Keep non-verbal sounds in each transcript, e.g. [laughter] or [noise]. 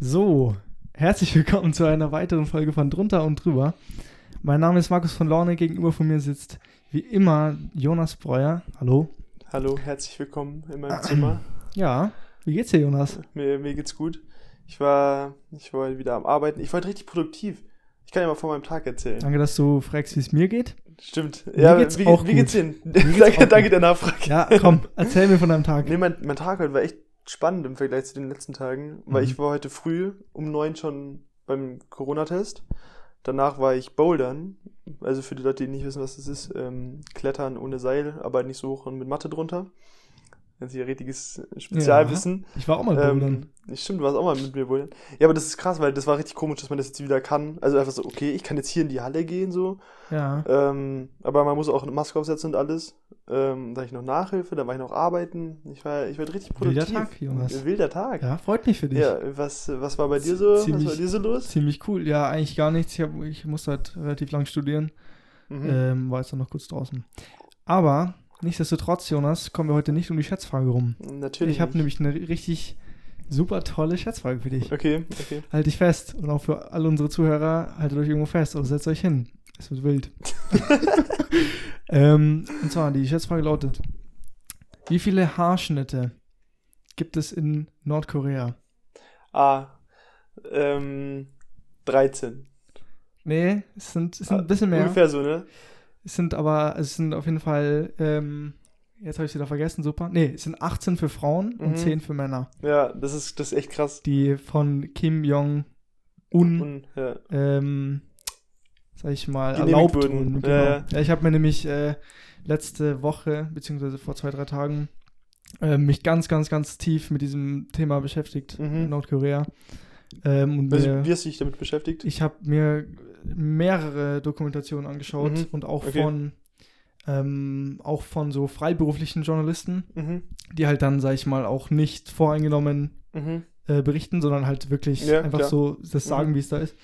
So, herzlich willkommen zu einer weiteren Folge von Drunter und Drüber. Mein Name ist Markus von Laune, gegenüber von mir sitzt wie immer Jonas Breuer. Hallo. Hallo, herzlich willkommen in meinem Zimmer. [clears throat] Ja, wie geht's dir, Jonas? Mir, mir geht's gut. Ich war, ich war wieder am Arbeiten. Ich war heute richtig produktiv. Ich kann ja mal von meinem Tag erzählen. Danke, dass du fragst, wie es mir geht. Stimmt. Mir ja, geht's wie, auch wie geht's gut. Geht's [laughs] auch danke, danke der Nachfrage. Ja, komm, erzähl mir von deinem Tag. Nee, mein, mein Tag heute war echt spannend im Vergleich zu den letzten Tagen, weil Mhm. ich war heute früh um neun schon beim Corona-Test. Danach war ich bouldern. Also für die Leute, die nicht wissen, was das ist, ähm, klettern ohne Seil, aber nicht so hoch und mit Matte drunter. Ist hier richtiges Spezialwissen. Ich war auch mal bouldern. Ähm, stimmt, du warst auch mal mit mir bouldern. Ja, aber das ist krass, weil das war richtig komisch, dass man das jetzt wieder kann. Also einfach so, okay, ich kann jetzt hier in die Halle gehen, so. Ja. Ähm, aber man muss auch eine Maske aufsetzen und alles. Ähm, da ich noch Nachhilfe, dann war ich noch arbeiten. Ich war, ich war richtig Wilder produktiv. Tag, Jonas. Wilder Tag. Ja, freut mich für dich. Ja, was, was war bei dir so? Ziemlich- was war dir so los? Ziemlich cool. Ja, eigentlich gar nichts. Ich, hab, ich musste halt relativ lang studieren. Mhm. Ähm, war jetzt dann noch kurz draußen. Aber nichtsdestotrotz, Jonas, kommen wir heute nicht um die Schätzfrage rum. Natürlich. Ich habe nämlich eine richtig super tolle Schätzfrage für dich. Okay, okay. Halt dich fest. Und auch für alle unsere Zuhörer, haltet euch irgendwo fest oder setzt euch hin. Es wird wild. [laughs] [laughs] ähm, und zwar, die Schätzfrage lautet: Wie viele Haarschnitte gibt es in Nordkorea? Ah, ähm, 13. Nee, es sind, es sind Ah, ein bisschen mehr. Ungefähr so, ne? Es sind aber, es sind auf jeden Fall, ähm, jetzt habe ich es wieder vergessen, super. Nee, es sind 18 für Frauen Mhm. und 10 für Männer. Ja, das ist, das ist echt krass. Die von Kim Jong-un ja. ähm, sag ich mal, erlaubt wurden. Genau. Ja, Ja, ja. ich habe mir nämlich äh, letzte Woche, beziehungsweise vor zwei, drei Tagen, äh, mich ganz, ganz, ganz tief mit diesem Thema beschäftigt Mhm. in Nordkorea. Ähm, und Also, mir, wie hast du dich damit beschäftigt? ich habe mir mehrere Dokumentationen angeschaut Mhm. und auch Okay. von ähm, auch von so freiberuflichen Journalisten, Mhm. die halt dann, sag ich mal, auch nicht voreingenommen Mhm. äh, berichten, sondern halt wirklich Ja, einfach klar. so das sagen, Mhm. wie es da ist.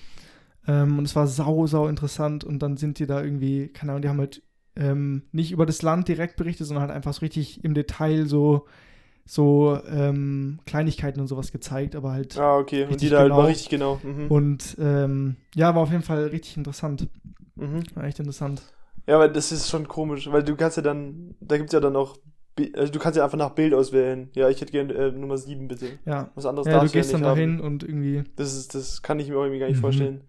Ähm, und es war sau, sau interessant und dann sind die da irgendwie, keine Ahnung, die haben halt ähm, nicht über das Land direkt berichtet, sondern halt einfach so richtig im Detail so, so ähm, Kleinigkeiten und sowas gezeigt, aber halt Ah, okay. Und die da halt genau. war richtig genau. Mhm. und ähm, ja, war auf jeden Fall richtig interessant. Mhm. War echt interessant. Ja, aber das ist schon komisch, weil du kannst ja dann, da gibt's ja dann auch, also du kannst ja einfach nach Bild auswählen. Ja, ich hätte gerne äh, Nummer 7 bitte. Ja. Was anderes Ja, du gehst ja dann dahin haben. und irgendwie Das ist, das kann ich mir auch irgendwie gar nicht Mhm. vorstellen.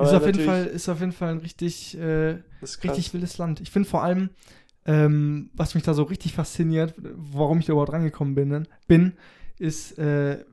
ist auf jeden Fall ist auf jeden Fall ein richtig äh, richtig wildes Land. Ich finde vor allem, ähm, was mich da so richtig fasziniert, warum ich da überhaupt rangekommen bin, bin ist äh,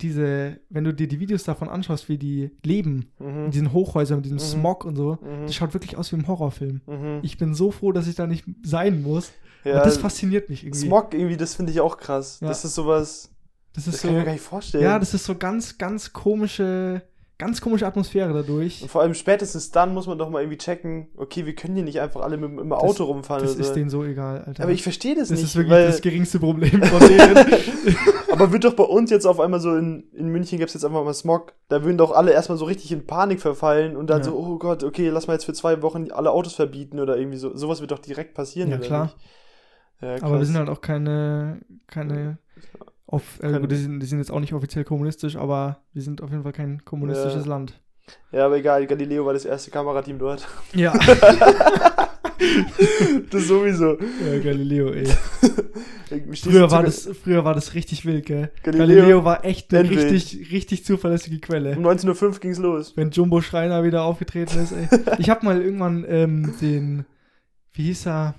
diese, wenn du dir die Videos davon anschaust, wie die leben, in Mhm. diesen Hochhäusern mit diesem Mhm. Smog und so, Mhm. das schaut wirklich aus wie ein Horrorfilm. Mhm. Ich bin so froh, dass ich da nicht sein muss. ja, das fasziniert mich irgendwie. Smog irgendwie, das finde ich auch krass. Ja. Das ist sowas, das das ist kann ich mir so, gar nicht vorstellen. ja, das ist so ganz, ganz komische, ganz komische Atmosphäre dadurch. Und vor allem spätestens dann muss man doch mal irgendwie checken, okay, wir können hier nicht einfach alle mit, mit dem Auto rumfahren Das oder ist denen so egal, Alter. Aber ich verstehe das, das nicht, ist wirklich weil, das geringste Problem von denen. [laughs] aber wird doch bei uns jetzt auf einmal so in, in München gibt's jetzt einfach mal Smog, da würden doch alle erstmal so richtig in Panik verfallen und dann Ja. so, oh Gott, okay, lass mal jetzt für zwei Wochen alle Autos verbieten oder irgendwie so. Sowas wird doch direkt passieren, Ja, klar. Ja, Aber wir sind halt auch keine, keine, auf, äh, die, sind, die sind jetzt auch nicht offiziell kommunistisch, aber wir sind auf jeden Fall kein kommunistisches Ja. Land. Ja, aber egal, Galileo war das erste Kamerateam dort. Ja. [laughs] das sowieso. ja Galileo, ey. [laughs] Früher war, das, früher war das richtig wild, gell? Galileo- Galileo, war echt eine richtig, richtig zuverlässige Quelle. Um 19.05 Uhr ging's los. Wenn Jumbo Schreiner wieder aufgetreten ist, ey. Ich habe mal irgendwann ähm, den, wie hieß er,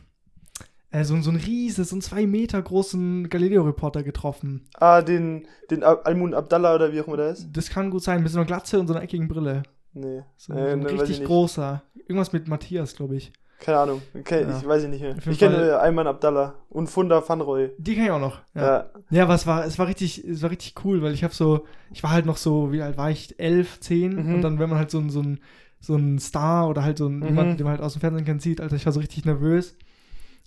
äh, so, so ein riese, so einen zwei Meter großen Galileo-Reporter getroffen. Ah, den, den Al- Almun Abdallah oder wie auch immer der ist? Das kann gut sein, mit so einer Glatze und so einer eckigen Brille. Nee. So, Äh, so ein ne, richtig großer. Irgendwas mit Matthias, glaube ich. Keine Ahnung. Okay, Ja. Ich weiß ich nicht mehr. Ich kenne Fall- Ayman Abdallah und Funda Vanroy. Die kann ich auch noch. Ja, Ja. ja. aber es war, es war richtig, es war richtig cool, weil ich habe so, ich war halt noch so, wie alt war ich? Elf, zehn Mhm. und dann, wenn man halt so so ein, so ein Star oder halt so ein, Mhm. jemand, den man halt aus dem Fernsehen kennt, sieht, Alter, ich war so richtig nervös.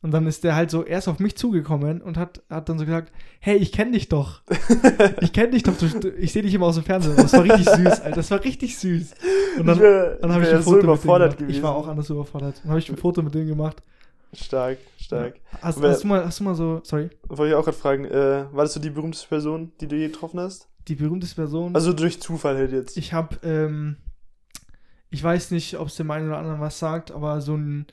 Und dann ist der halt so erst auf mich zugekommen und hat, hat dann so gesagt, hey, ich kenne dich doch. [laughs] Ich kenne dich doch. Du, du- ich sehe dich immer aus dem Fernsehen. Das war richtig süß, Alter. Das war richtig süß. Und dann, dann habe ich ein so Foto mit dem überfordert gemacht. gewesen. Ich war auch anders überfordert. Dann habe ich ein Foto mit dem gemacht. Stark, stark. Hast, hast, du mal, hast du mal so, sorry? Wollte ich auch gerade fragen, äh, war das so die berühmteste Person, die du je getroffen hast? die berühmteste Person. Also durch Zufall halt jetzt. ich habe, ähm, ich weiß nicht, ob es dem einen oder anderen was sagt, aber so einen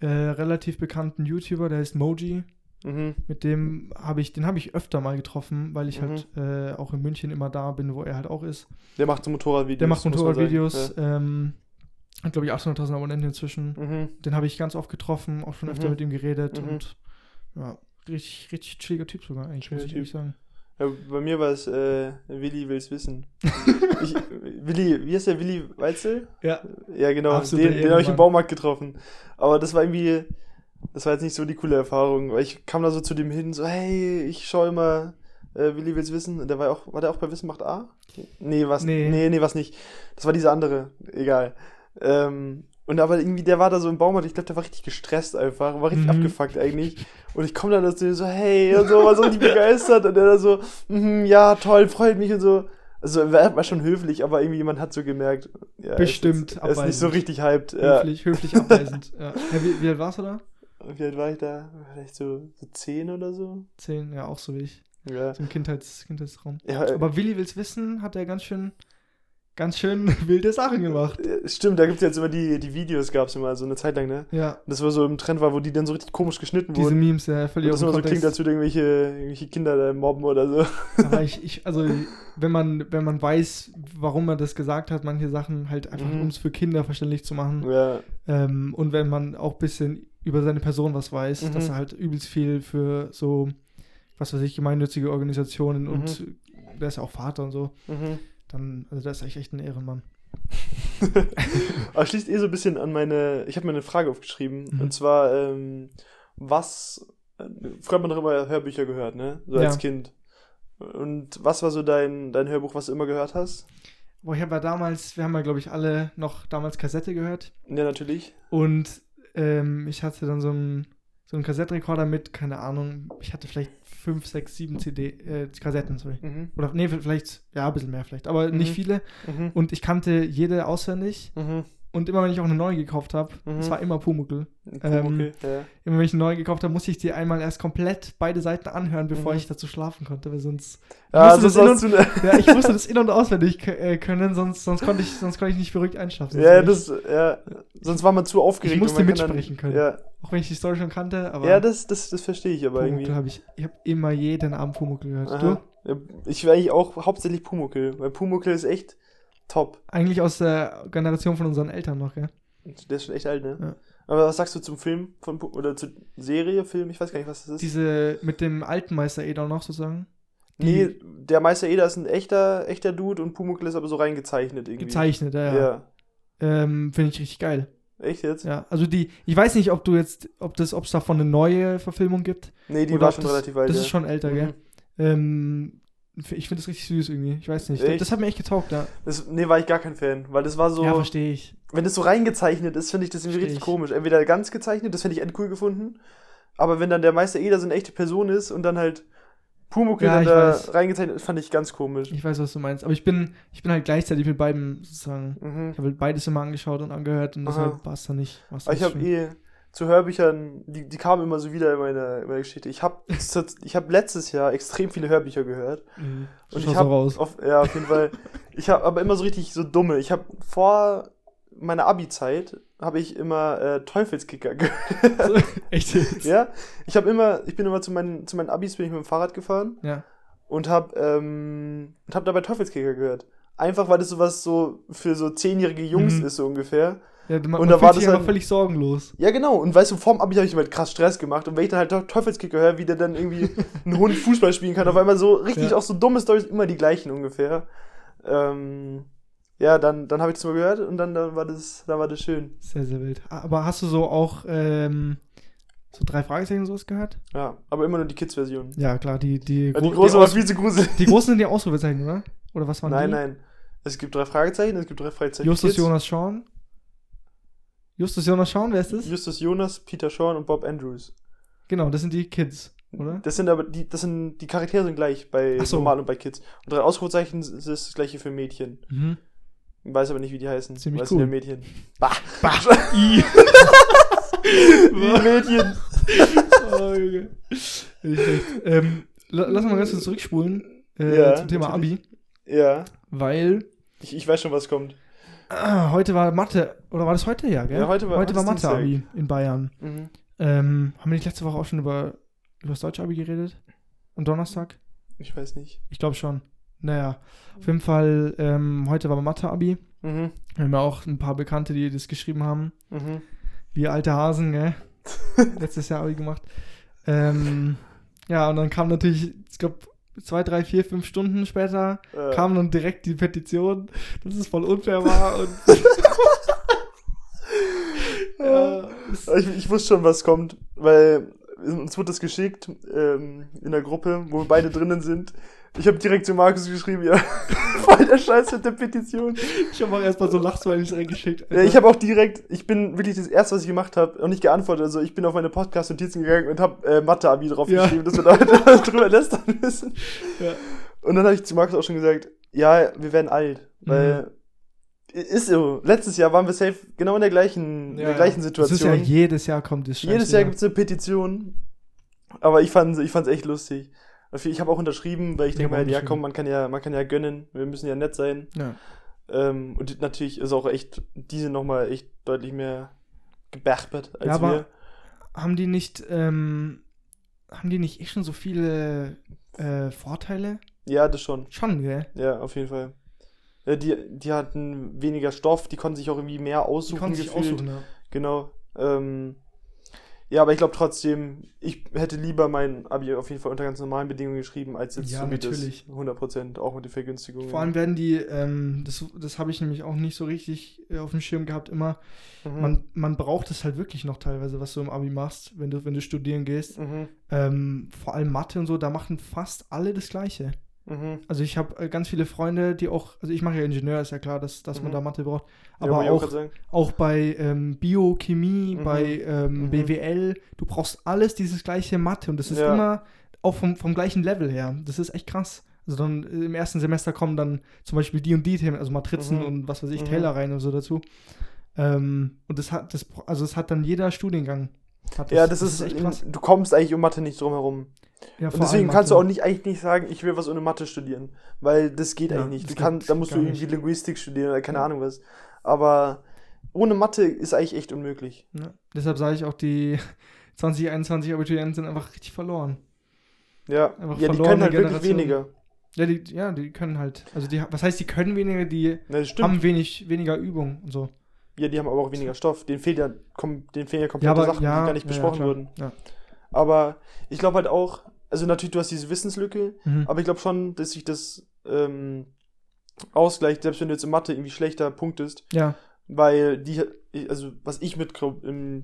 äh, relativ bekannten YouTuber, der heißt Moji. Mhm. Mit dem habe ich, den habe ich öfter mal getroffen, weil ich Mhm. halt äh, auch in München immer da bin, wo er halt auch ist. Der macht so Motorradvideos. Der macht muss. Motorradvideos, ähm, hat glaube ich 800.000 Abonnenten inzwischen. Mhm. Den habe ich ganz oft getroffen, auch schon öfter Mhm. mit ihm geredet Mhm. und ja, richtig, richtig chilliger Typ sogar eigentlich, muss Chilliger ich ehrlich sagen. Ja, bei mir war es äh, Willi will's wissen. [laughs] ich, Willi, wie heißt der Willi Weitzel? Ja. Ja, genau. Absoluter Den, den habe ich im. Baumarkt getroffen. Aber das war irgendwie, das war jetzt nicht so die coole Erfahrung, weil ich kam da so zu dem hin, so, hey, ich schaue immer, äh, Willi will's wissen. Und der war auch, war der auch bei Wissen macht A? Nee, was, Nee. nee, nee, was nicht. Das war dieser andere, egal. Ähm, und aber irgendwie, der war da so im Baumarkt, ich glaube, der war richtig gestresst einfach, war richtig Mhm. abgefuckt eigentlich. Und ich komme da zu ihm so, hey, und so, war so richtig begeistert. Und er da so, mhm, ja, toll, freut mich und so. Also er war schon höflich, aber irgendwie jemand hat so gemerkt, ja, Bestimmt ist, er ist nicht so richtig hyped. Ja. Höflich, höflich abweisend. [laughs] ja. Wie, wie alt warst du da? Wie alt war ich da? Vielleicht so, so zehn oder so? Zehn, ja, auch so wie ich. Ja. So im Kindheits, Kindheitsraum. ja äh, Aber Willi will's wissen, hat er ganz schön, ganz schön [laughs] wilde Sachen gemacht. stimmt, da gibt's jetzt immer die, die Videos, gab's immer so eine Zeit lang, ne? Ja, Das war so im Trend war, wo die dann so richtig komisch geschnitten diese wurden. Memes, ja, Und völlig das aus immer so klingt, als würde irgendwelche, irgendwelche Kinder da mobben oder so. Aber ich, ich, also, [laughs] wenn man, wenn man weiß, warum er das gesagt hat, manche Sachen halt einfach, Mhm. um es für Kinder verständlich zu machen. Ja. Ähm, und wenn man auch ein bisschen über seine Person was weiß, Mhm. dass er halt übelst viel für so, was weiß ich, gemeinnützige Organisationen und der ist ja auch Vater und so, Mhm. Dann, also der ist echt, echt ein Ehrenmann. [laughs] Aber schließt eh so ein bisschen an meine. Ich habe mir eine Frage aufgeschrieben. Mhm. Und zwar, ähm, was. äh, Früher hat man doch immer Hörbücher gehört, ne? So als Ja. Kind. Und was war so dein, dein Hörbuch, was du immer gehört hast? Boah, ich habe ja damals, wir haben ja, glaube ich, alle noch damals Kassette gehört. Ja, natürlich. Und ähm, ich hatte dann so einen, so einen Kassettenrekorder mit, keine Ahnung, ich hatte vielleicht fünf, sechs, sieben CD, äh, Kassetten, sorry. Mhm. Oder, nee, vielleicht, ja, ein bisschen mehr vielleicht, aber nicht Mhm. viele. Mhm. Und ich kannte jede auswendig. Und immer, wenn ich auch eine neue gekauft habe, Mhm. es war immer Pumuckl. Ähm, Ähm, ja. Immer wenn ich eine neue gekauft habe, musste ich die einmal erst komplett beide Seiten anhören, bevor Mhm. ich dazu schlafen konnte, weil sonst. Ja, musste das du ne [laughs] Ja, ich musste das in- und auswendig äh, können, sonst, sonst, konnte ich, sonst konnte ich nicht beruhigt einschlafen. Sonst Ja, das, ja. Sonst war man zu aufgeregt. Ich musste und mitsprechen können. Ja, Auch wenn ich die Story schon kannte, aber ja das, das, das verstehe ich aber Pumuckl irgendwie. habe ich, ich habe immer jeden Abend Pumuckl gehört. Aha. Ja, Ich wäre eigentlich auch hauptsächlich Pumuckl, weil Pumuckl ist echt top. Eigentlich aus der Generation von unseren Eltern noch, gell? Der ist schon echt alt, ne? Ja. Aber was sagst du zum Film von oder zur Serie, Film? Ich weiß gar nicht, was das ist. Diese mit dem alten Meister Eder noch sozusagen. Die nee, der Meister Eder ist ein echter, echter Dude und Pumuckl ist aber so reingezeichnet irgendwie. gezeichnet, ja. Ja. ja. Ähm, Finde ich richtig geil. Echt jetzt? Ja, also die, ich weiß nicht, ob du jetzt, ob das, ob es davon eine neue Verfilmung gibt. Nee, die war schon das, relativ alt. Das ja. ist schon älter, gell? Mhm. Ähm, ich finde das richtig süß irgendwie. Ich weiß nicht. Echt? Das hat mir echt getaugt, ja. Das, nee, war ich gar kein Fan, weil das war so. Ja, verstehe ich. wenn das so reingezeichnet ist, finde ich das irgendwie richtig ich. komisch. Entweder ganz gezeichnet, das finde ich endcool gefunden. Aber wenn dann der Meister Eder so eine echte Person ist und dann halt Pumuckl Ja, dann da weiß. reingezeichnet ist, fand ich ganz komisch. Ich weiß, was du meinst. Aber ich bin, ich bin halt gleichzeitig mit beiden sozusagen. Mhm. Ich habe halt beides immer angeschaut und angehört und deshalb war es dann nicht. war's ich habe eh zu Hörbüchern, die, die kamen immer so wieder in meiner, in meiner Geschichte. Ich habe ich hab letztes Jahr extrem viele Hörbücher gehört. Mhm. Und ich habe raus. auf, ja, auf jeden Fall. Ich habe aber immer so richtig so dumme. Ich habe vor meiner Abi-Zeit habe ich immer äh, Teufelskicker gehört. [laughs] Echt jetzt? ja, ich habe immer, ich bin immer zu meinen, zu meinen Abis bin ich mit dem Fahrrad gefahren Ja. und habe ähm, und habe dabei Teufelskicker gehört. Einfach weil das sowas so für so zehnjährige Jungs Mhm. ist so ungefähr. Ja man, Und da war sich das einfach dann- völlig sorgenlos. Ja, genau. Und weißt du, vorm Abi habe ich mir halt krass Stress gemacht. Und wenn ich dann halt Teu- Teufelskicker höre, wie der dann irgendwie [laughs] einen Hund Fußball spielen kann, auf einmal so richtig Ja. auch so dumme Storys, immer die gleichen ungefähr. Ähm, ja, dann, dann habe ich das mal gehört und dann, dann war das, dann war das schön. Sehr, sehr wild. Aber hast du so auch ähm, so drei Fragezeichen sowas gehört? Ja, aber immer nur die Kids-Version. Ja, klar, die, die, Ja, die gro- große die, war viel zu gruselig. die großen sind die Ausrufezeichen, oder? Oder was waren Nein, die? nein. Es gibt drei Fragezeichen, es gibt drei Fragezeichen. Justus Kids. Jonas Sean. Justus Jonas Sean, wer ist das? Justus Jonas, Peter Sean und Bob Andrews. Genau, das sind die Kids, oder? Das sind aber die, das sind, die Charaktere sind gleich bei Ach so. Normal und bei Kids. Und drei Ausrufezeichen ist das gleiche für Mädchen. Mhm. Ich weiß aber nicht, wie die heißen. Ziemlich Weiß cool. nur Mädchen. Bah. Bah. [laughs] I. [laughs] Mädchen. [laughs] oh, Junge. Ähm, la- lass mal ganz kurz zurückspulen äh, Ja, zum Thema natürlich. Abi. Ja. weil Ich, ich weiß schon, was kommt. Ah, heute war Mathe, oder war das heute ja, gell? Ja, heute war- heute war heute ist Mathe-Abi in Bayern. Mhm. Ähm, haben wir nicht letzte Woche auch schon über, über das Deutsche-Abi geredet? Am Donnerstag? Ich weiß nicht. Ich glaube schon. Naja, auf jeden Fall, ähm, heute war Mathe-Abi. Mhm. Wir haben ja auch ein paar Bekannte, die das geschrieben haben. Mhm. Wir alte Hasen, gell? [laughs] Letztes Jahr Abi gemacht. Ähm, ja, und dann kam natürlich, ich glaube, zwei, drei, vier, fünf Stunden später Äh, kam dann direkt die Petition, dass es voll unfair war und [laughs] ja, ich, ich wusste schon, was kommt, weil uns wurde das geschickt ähm, in der Gruppe, wo wir beide drinnen sind. Ich habe direkt zu Markus geschrieben, ja, [laughs] voll der Scheiß mit der Petition. ich habe auch erstmal so Lachsmilies reingeschickt. Ja, ich habe auch direkt, ich bin wirklich das erste, was ich gemacht habe, auch nicht geantwortet. Also ich bin auf meine Podcast-Notizen gegangen und habe äh, Mathe-Abi drauf Ja. geschrieben, dass wir da [laughs] drüber lästern müssen. Ja. Und dann habe ich zu Markus auch schon gesagt, ja, wir werden alt, Mhm. weil ist so. Letztes Jahr waren wir safe genau in der gleichen, in der gleichen Das Situation. ist ja jedes Jahr kommt das Jedes Scheiß Jahr wieder. gibt's eine Petition. Aber ich fand ich fand's echt lustig. Ich habe auch unterschrieben, weil ich denke mal, ja komm, man kann ja, man kann ja gönnen, wir müssen ja nett sein. Ja. Ähm, und natürlich ist auch echt, die sind nochmal echt deutlich mehr geberbert als Ja, aber- wir. Haben die nicht, ähm, haben die nicht eh schon so viele äh, Vorteile? Ja, das schon. Schon, gell? Ja, auf jeden Fall. Ja, die, die hatten weniger Stoff, die konnten sich auch irgendwie mehr Die aussuchen konnten sich gefühlt. aussuchen, ja. Genau. Ähm, ja, aber ich glaube trotzdem, ich hätte lieber mein Abi auf jeden Fall unter ganz normalen Bedingungen geschrieben, als jetzt Ja, so natürlich. das 100%, auch mit den Vergünstigungen. Vor allem werden die, ähm, das, das habe ich nämlich auch nicht so richtig äh, auf dem Schirm gehabt, immer. Mhm. Man, man braucht es halt wirklich noch teilweise, was du im Abi machst, wenn du, wenn du studieren gehst. Mhm. Ähm, vor allem Mathe und so, da machen fast alle das Gleiche. Mhm. Also ich habe äh, ganz viele Freunde, die auch, also ich mache ja Ingenieur, ist ja klar, dass, dass man Mhm. da Mathe braucht. Ja, Aber ich auch, auch bei ähm, Biochemie, Mhm. bei ähm, Mhm. BWL, du brauchst alles dieses gleiche Mathe und das ist Ja. immer auch vom, vom gleichen Level her. Das ist echt krass. Also dann äh, im ersten Semester kommen dann zum Beispiel die und die Themen, also Matrizen Mhm. und was weiß ich, Mhm. Taylor rein und so dazu. Ähm, und das hat, das, also es hat dann jeder Studiengang. Hat Ja, das, ist, echt krass. du kommst eigentlich um Mathe nicht drum herum. Ja, Und deswegen kannst du auch nicht eigentlich nicht sagen, ich will was ohne Mathe studieren, weil das geht Ja, eigentlich nicht. das Du kannst, da musst du irgendwie nicht. Linguistik studieren oder keine Ja. Ahnung was. Aber ohne Mathe ist eigentlich echt unmöglich. Ja, deshalb sage ich auch, die [laughs] 2021 Abiturienten sind einfach richtig verloren. Ja, Einfach ja die können halt wirklich weniger. Ja, die, ja, die können halt, also die, was heißt, die können weniger, die das stimmt. haben wenig, weniger Übung und so. Ja, die haben aber auch weniger Stoff. Den fehlt ja, kom den fehlen ja komplette Ja, aber Sachen, ja, die gar nicht ja, besprochen ja, wurden. Ja. Aber ich glaube halt auch, also natürlich, du hast diese Wissenslücke, Mhm. aber ich glaube schon, dass sich das ähm, ausgleicht, selbst wenn du jetzt in Mathe irgendwie schlechter punktest, ja, weil die, also was ich mit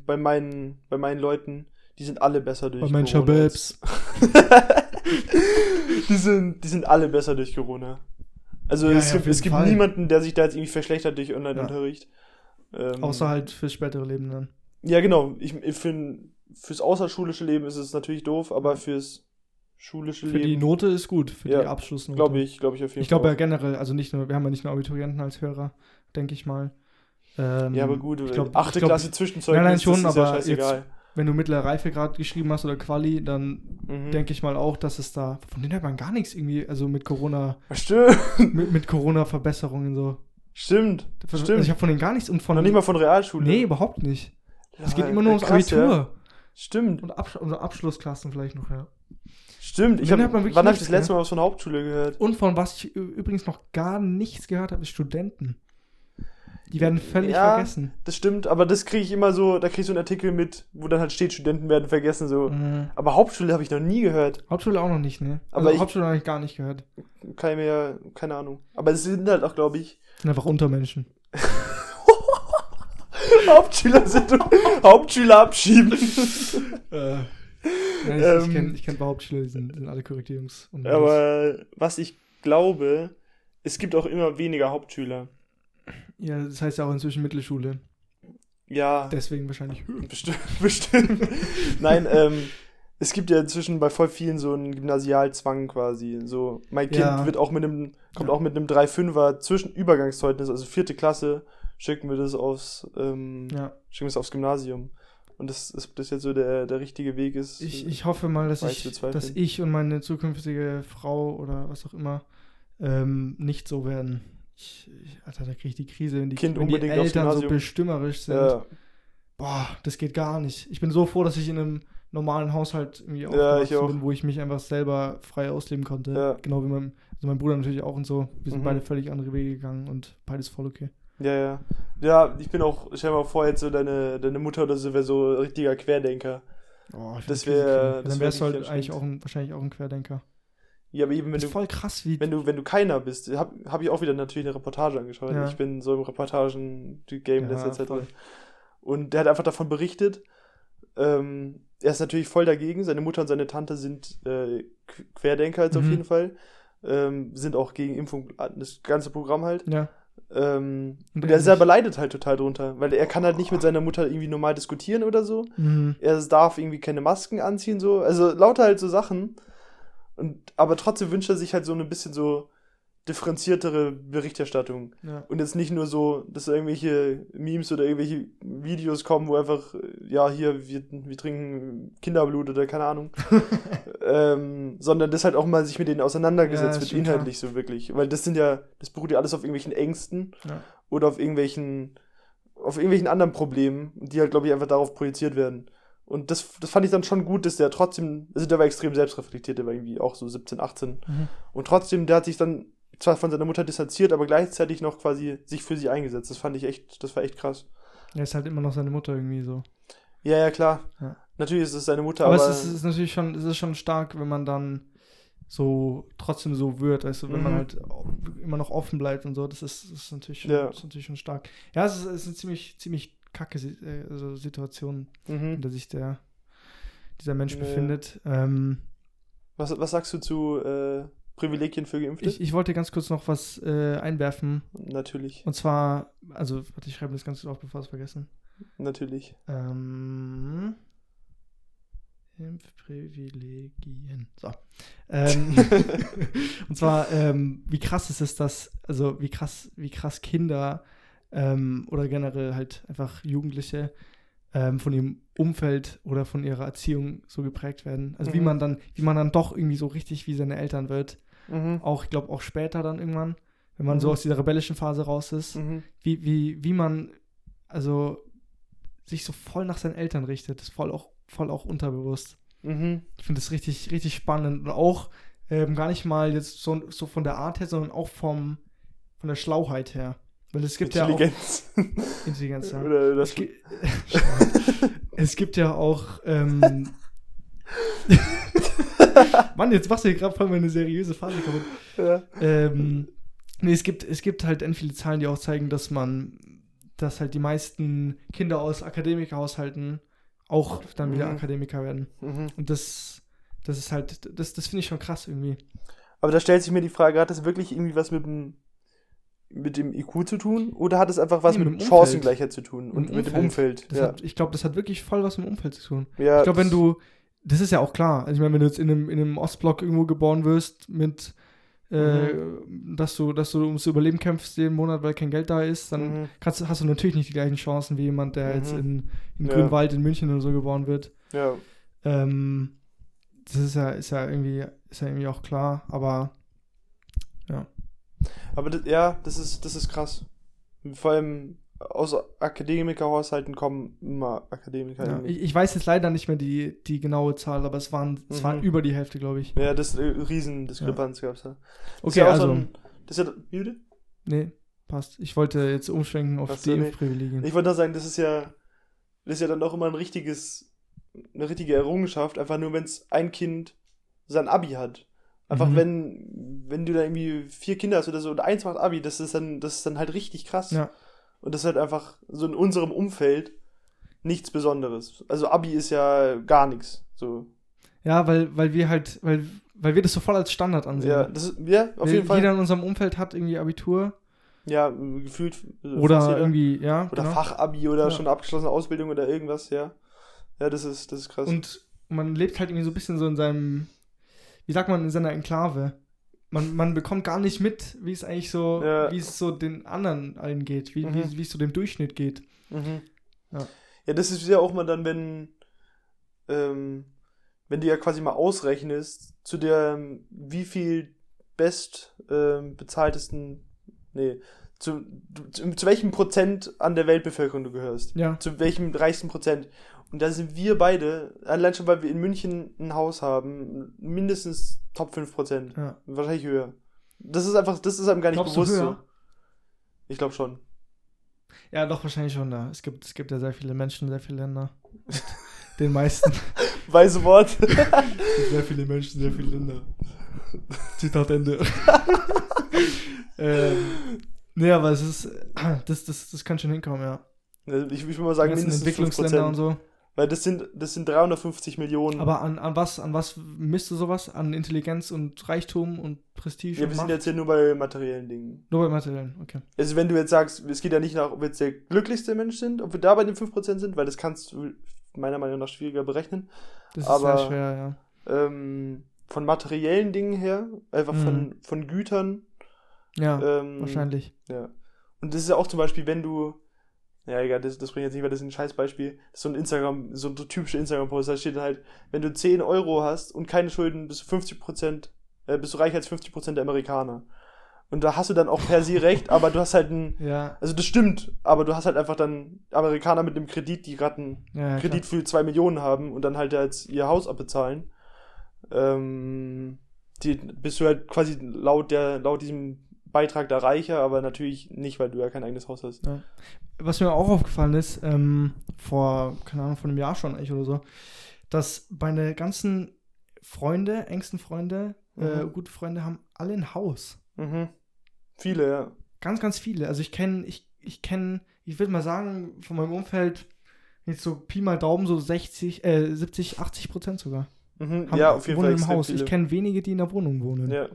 bei meinen, bei meinen Leuten, die sind alle besser durch bei meinen Corona. Shababs. [laughs] die, sind, die sind alle besser durch Corona. Also Ja, es ja, gibt, es gibt niemanden, der sich da jetzt irgendwie verschlechtert durch Online-Unterricht. Ähm, Außer halt fürs spätere Leben dann. Ja, genau. Ich, ich find, fürs außerschulische Leben ist es natürlich doof, aber fürs schulische Für die Leben, Note ist gut, für Ja, die Abschlussnote. glaube ich, glaube ich auf jeden Ich glaube ja Fall. generell, also nicht nur, wir haben ja nicht nur Abiturienten als Hörer, denke ich mal. Ähm, ja, aber gut, ich glaub, achte ich glaub, Klasse Zwischenzeugnis, Nein, nein, schon, ist ja aber scheißegal. Wenn du mittlere Reifegrad geschrieben hast oder Quali, dann Mhm. denke ich mal auch, dass es da, von denen hört man gar nichts irgendwie, also mit Corona, Stimmt, [laughs] mit, mit Corona-Verbesserungen so. Stimmt, Also stimmt. ich habe von denen gar nichts und von Noch nicht mal von Realschule. Nee, überhaupt nicht. Es Ja, geht immer nur ums krass, Abitur Ja. Stimmt, und Absch oder Abschlussklassen vielleicht noch, ja. stimmt. Ich hab, hat man wirklich wann habe ich das letzte? Mal was von der Hauptschule gehört? Und von was ich übrigens noch gar nichts gehört habe, ist Studenten. Die werden völlig Ja. vergessen. Das stimmt, aber das kriege ich immer so, da kriege ich so einen Artikel mit, wo dann halt steht, Studenten werden vergessen, so. Mhm. Aber Hauptschule habe ich noch nie gehört. Hauptschule auch noch nicht, ne? Aber Also ich- Hauptschule habe ich gar nicht gehört. Mir ja, keine Ahnung. Aber es sind halt auch, glaube ich, Sind einfach Untermenschen. [laughs] Hauptschüler sind [laughs] Hauptschüler abschieben. Äh. Ich Ähm. ich kenne ich kenn Hauptschüler, die sind, sind alle korrekt Jungs. Und Aber was ich glaube, es gibt auch immer weniger Hauptschüler. Ja, das heißt ja auch inzwischen Mittelschule. Ja, Deswegen wahrscheinlich. [laughs] bestimmt. bestimmt. Nein, ähm, es gibt ja inzwischen bei voll vielen so einen Gymnasialzwang quasi. So, mein Kind Ja. wird auch mit einem, kommt Ja. auch mit einem 3-5er Zwischenübergangszeugnis, also vierte Klasse, schicken wir das aufs, ähm, Ja. schicken wir es aufs Gymnasium. Und das ist das jetzt so der, der richtige Weg ist. Ich, ich hoffe mal, dass ich, dass ich und meine zukünftige Frau oder was auch immer ähm, nicht so werden. Ich, ich, Alter, da kriege ich die Krise, wenn die, Kind wenn die Eltern so bestimmerisch sind. Ja, Boah, das geht gar nicht. Ich bin so froh, dass ich in einem normalen Haushalt irgendwie Ja, aufgewachsen auch. bin, wo ich mich einfach selber frei ausleben konnte. Ja. Genau wie mein, also mein Bruder natürlich auch und so. Wir sind Mhm. beide völlig andere Wege gegangen und beides voll okay. ja, ja. Ja, ich bin auch, stell dir mal vor, jetzt so deine, deine Mutter oder so wäre so ein richtiger Querdenker. Oh, ich Das find wär- Krise kriegen. das Dann wär wärst du halt eigentlich auch ein, wahrscheinlich auch ein Querdenker. Ja, aber eben, wenn Das du, ist voll krass, wie. wenn du, wenn du keiner bist, habe hab ich auch wieder natürlich eine Reportage angeschaut. Ja. Ich bin so im Reportagen-Game Ja, letzter Zeit voll. drin. Und der hat einfach davon berichtet. Ähm, er ist natürlich voll dagegen. Seine Mutter und seine Tante sind äh, Qu- Querdenker jetzt auf Mhm. jeden Fall. Ähm, sind auch gegen Impfung, das ganze Programm halt. ja. Ähm, Und er er selber leidet halt total drunter, weil er kann halt nicht mit seiner Mutter irgendwie normal diskutieren oder so. Mhm. Er darf irgendwie keine Masken anziehen, so. Also lauter halt so Sachen. Und, aber trotzdem wünscht er sich halt so ein bisschen so differenziertere Berichterstattung. ja. Und jetzt nicht nur so, dass irgendwelche Memes oder irgendwelche Videos kommen, wo einfach, äh, ja, hier, wir, wir trinken Kinderblut oder keine Ahnung. [laughs] ähm, sondern das halt auch mal sich mit denen Ja, auseinandergesetzt ist wird, inhaltlich so wirklich. Weil das sind ja, das beruht ja alles auf irgendwelchen Ängsten Ja. oder auf irgendwelchen, auf irgendwelchen anderen Problemen, die halt, glaube ich, einfach darauf projiziert werden. Und das, das fand ich dann schon gut, dass der trotzdem, also der war extrem selbstreflektiert, der war irgendwie auch so 17, 18. Mhm. Und trotzdem, der hat sich dann zwar von seiner Mutter distanziert, aber gleichzeitig noch quasi sich für sie eingesetzt. Das fand ich echt, das war echt krass. Er ist halt immer noch seine Mutter irgendwie so. Ja, ja, klar. Ja. Natürlich ist es seine Mutter, Aber, aber, es ist, es ist natürlich schon, es ist schon stark, wenn man dann so trotzdem so wird, weißt du, wenn man Mhm. halt au- immer noch offen bleibt und so, das ist, das ist natürlich schon, Ja. ist natürlich schon stark. Ja, es ist, es ist eine ziemlich, ziemlich kacke äh, also Situation, in mhm. der sich der dieser Mensch Ja. befindet. Ähm, was, was sagst du zu äh, Privilegien für Geimpfte? ich, ich wollte ganz kurz noch was äh, einwerfen. natürlich, Und zwar, also, warte, ich schreibe das ganz kurz auf, bevor ich es vergessen. natürlich. Ähm, Impfprivilegien. So. Ähm, [laughs] [laughs] und zwar, ähm, wie krass ist es, dass, also wie krass, wie krass Kinder ähm, oder generell halt einfach Jugendliche ähm, von ihrem Umfeld oder von ihrer Erziehung so geprägt werden. Also wie Mhm. man dann, wie man dann doch irgendwie so richtig wie seine Eltern wird. Mhm. Auch, ich glaube, auch später dann irgendwann, wenn man so Mhm. aus dieser rebellischen Phase raus ist Mhm. wie, wie, wie man also sich so voll nach seinen Eltern richtet, ist voll auch, voll auch unterbewusst. Mhm. Ich finde das richtig, richtig spannend. Und auch ähm, gar nicht mal jetzt so, so von der Art her, sondern auch vom, von der Schlauheit her. Weil es gibt ja auch Intelligenz, [laughs] ja. Oder Es, das, [laughs] es gibt ja auch ähm, [laughs] Mann, jetzt machst du hier gerade voll meine seriöse Phase kaputt. ja. Ähm, nee, es gibt, es gibt halt end viele Zahlen, die auch zeigen, dass man, dass halt die meisten Kinder aus Akademikerhaushalten auch dann wieder Mhm. Akademiker werden. mhm. Und das, das ist halt, das, das finde ich schon krass irgendwie. Aber da stellt sich mir die Frage, hat das wirklich irgendwie was mit dem, mit dem IQ zu tun? Oder hat es einfach was Nee, mit, mit dem Chancengleichheit zu tun? Mit Und dem mit dem Umfeld. Ja. hat, ich glaube, das hat wirklich voll was mit dem Umfeld zu tun. ja, Ich glaube, wenn du, das ist ja auch klar. Also ich meine, wenn du jetzt in einem, in einem Ostblock irgendwo geboren wirst mit, äh, Mhm. dass du, dass du ums Überleben kämpfst jeden Monat, weil kein Geld da ist, dann Mhm. kannst, hast du natürlich nicht die gleichen Chancen wie jemand, der jetzt Mhm. in, in Ja. Grünwald in München oder so geboren wird. Ja. Ähm, das ist ja, ist ja irgendwie, ist ja irgendwie auch klar, aber Aber das, ja, das ist, das ist krass. Vor allem aus Akademikerhaushalten kommen immer Akademiker. ja, ich, ich weiß jetzt leider nicht mehr die, die genaue Zahl, aber es waren, es Mhm. waren über die Hälfte, glaube ich. Ja, das äh, Riesendiskrepanz gab's da. Das ist Okay, ja also, So ein, das ist ja, bitte? nee, passt. Ich wollte jetzt umschwenken auf so, die nee. Impfprivilegien. Ich wollte nur sagen, das ist ja, das ist ja dann auch immer ein richtiges, eine richtige Errungenschaft, einfach nur, wenn es ein Kind sein Abi hat. Einfach Mhm. wenn, wenn du da irgendwie vier Kinder hast oder so und eins macht Abi, das ist dann, das ist dann halt richtig krass. Ja. Und das ist halt einfach so in unserem Umfeld nichts Besonderes. Also Abi ist ja gar nichts. So. Ja, weil, weil wir halt, weil, weil wir das so voll als Standard ansehen. Ja, das ist, ja, auf Weil jeden Fall. Jeder in unserem Umfeld hat irgendwie Abitur Ja, gefühlt. äh, oder irgendwie, ja. Oder genau. Fachabi oder Ja. schon abgeschlossene Ausbildung oder irgendwas, ja. Ja, das ist, das ist krass. Und man lebt halt irgendwie so ein bisschen so in seinem, wie sagt man, in seiner Enklave. Man, man bekommt gar nicht mit, wie es eigentlich so, Ja. wie es so den anderen allen geht, wie, Mhm. wie, wie es so dem Durchschnitt geht. Mhm. Ja. Ja. das ist ja auch mal dann, wenn, ähm, wenn du ja quasi mal ausrechnest, zu der, wie viel best ähm, bezahltesten, nee, zu, zu, zu welchem Prozent an der Weltbevölkerung du gehörst. Ja. Zu welchem reichsten Prozent. Und da sind wir beide, allein schon, weil wir in München ein Haus haben, mindestens Top 5 Prozent. Ja. Wahrscheinlich höher. Das ist einfach, das ist einem gar nicht Glaubst bewusst so. Ich glaube schon. Ja, doch, wahrscheinlich schon da. Es gibt, es gibt ja sehr viele Menschen, sehr viele Länder. [laughs] Den meisten. [laughs] Weise Wort. [laughs] sehr viele Menschen, sehr viele Länder. Zitat Ende. ähm, nee, aber es ist, das, das, das kann schon hinkommen, ja. Ich, ich würde mal sagen, mindestens 5 Entwicklungsländer und so. Weil das sind, das sind 350 Millionen. Aber an, an was, an was misst du sowas? An Intelligenz und Reichtum und Prestige ja, und wir sind Macht? jetzt hier nur bei materiellen Dingen. Nur bei Materiellen, okay. Also wenn du jetzt sagst, es geht ja nicht nach, ob wir jetzt der glücklichste Mensch sind, ob wir da bei den 5% sind, weil das kannst du meiner Meinung nach schwieriger berechnen. Das Aber- ist sehr schwer, ja. Ähm, von materiellen Dingen her, einfach von, von Gütern. Ja, ähm, wahrscheinlich. Ja. Und das ist ja auch zum Beispiel, wenn du, ja egal, das, das bringt jetzt nicht, weil das ist ein Scheißbeispiel, das ist so ein Instagram, so ein typischer Instagram-Post, da steht dann halt, wenn du 10 Euro hast und keine Schulden, bist du 50 Prozent, äh, bist du reicher als 50 Prozent der Amerikaner. Und da hast du dann auch per se recht, aber du hast halt ein, [laughs] Ja, also das stimmt, aber du hast halt einfach dann Amerikaner mit einem Kredit, die gerade einen ja, Kredit für 2 Millionen haben und dann halt jetzt ihr Haus abbezahlen. Ähm, die bist du halt quasi laut der, laut diesem Beitrag da reicher, aber natürlich nicht, weil du ja kein eigenes Haus hast. klar. Was mir auch aufgefallen ist, ähm, vor, keine Ahnung, vor einem Jahr schon eigentlich oder so, dass meine ganzen Freunde, engsten Freunde, äh, Mhm. gute Freunde haben alle ein Haus. Mhm. Viele, ja. Ganz, ganz viele. Also ich kenne, ich, ich kenne, ich würde mal sagen, von meinem Umfeld, jetzt so Pi mal Daumen, so 60, äh, 70, 80 Prozent sogar. Mhm. Haben, ja, auf jeden Fall. im Haus. Viele. Ich kenne wenige, die in der Wohnung wohnen. ja.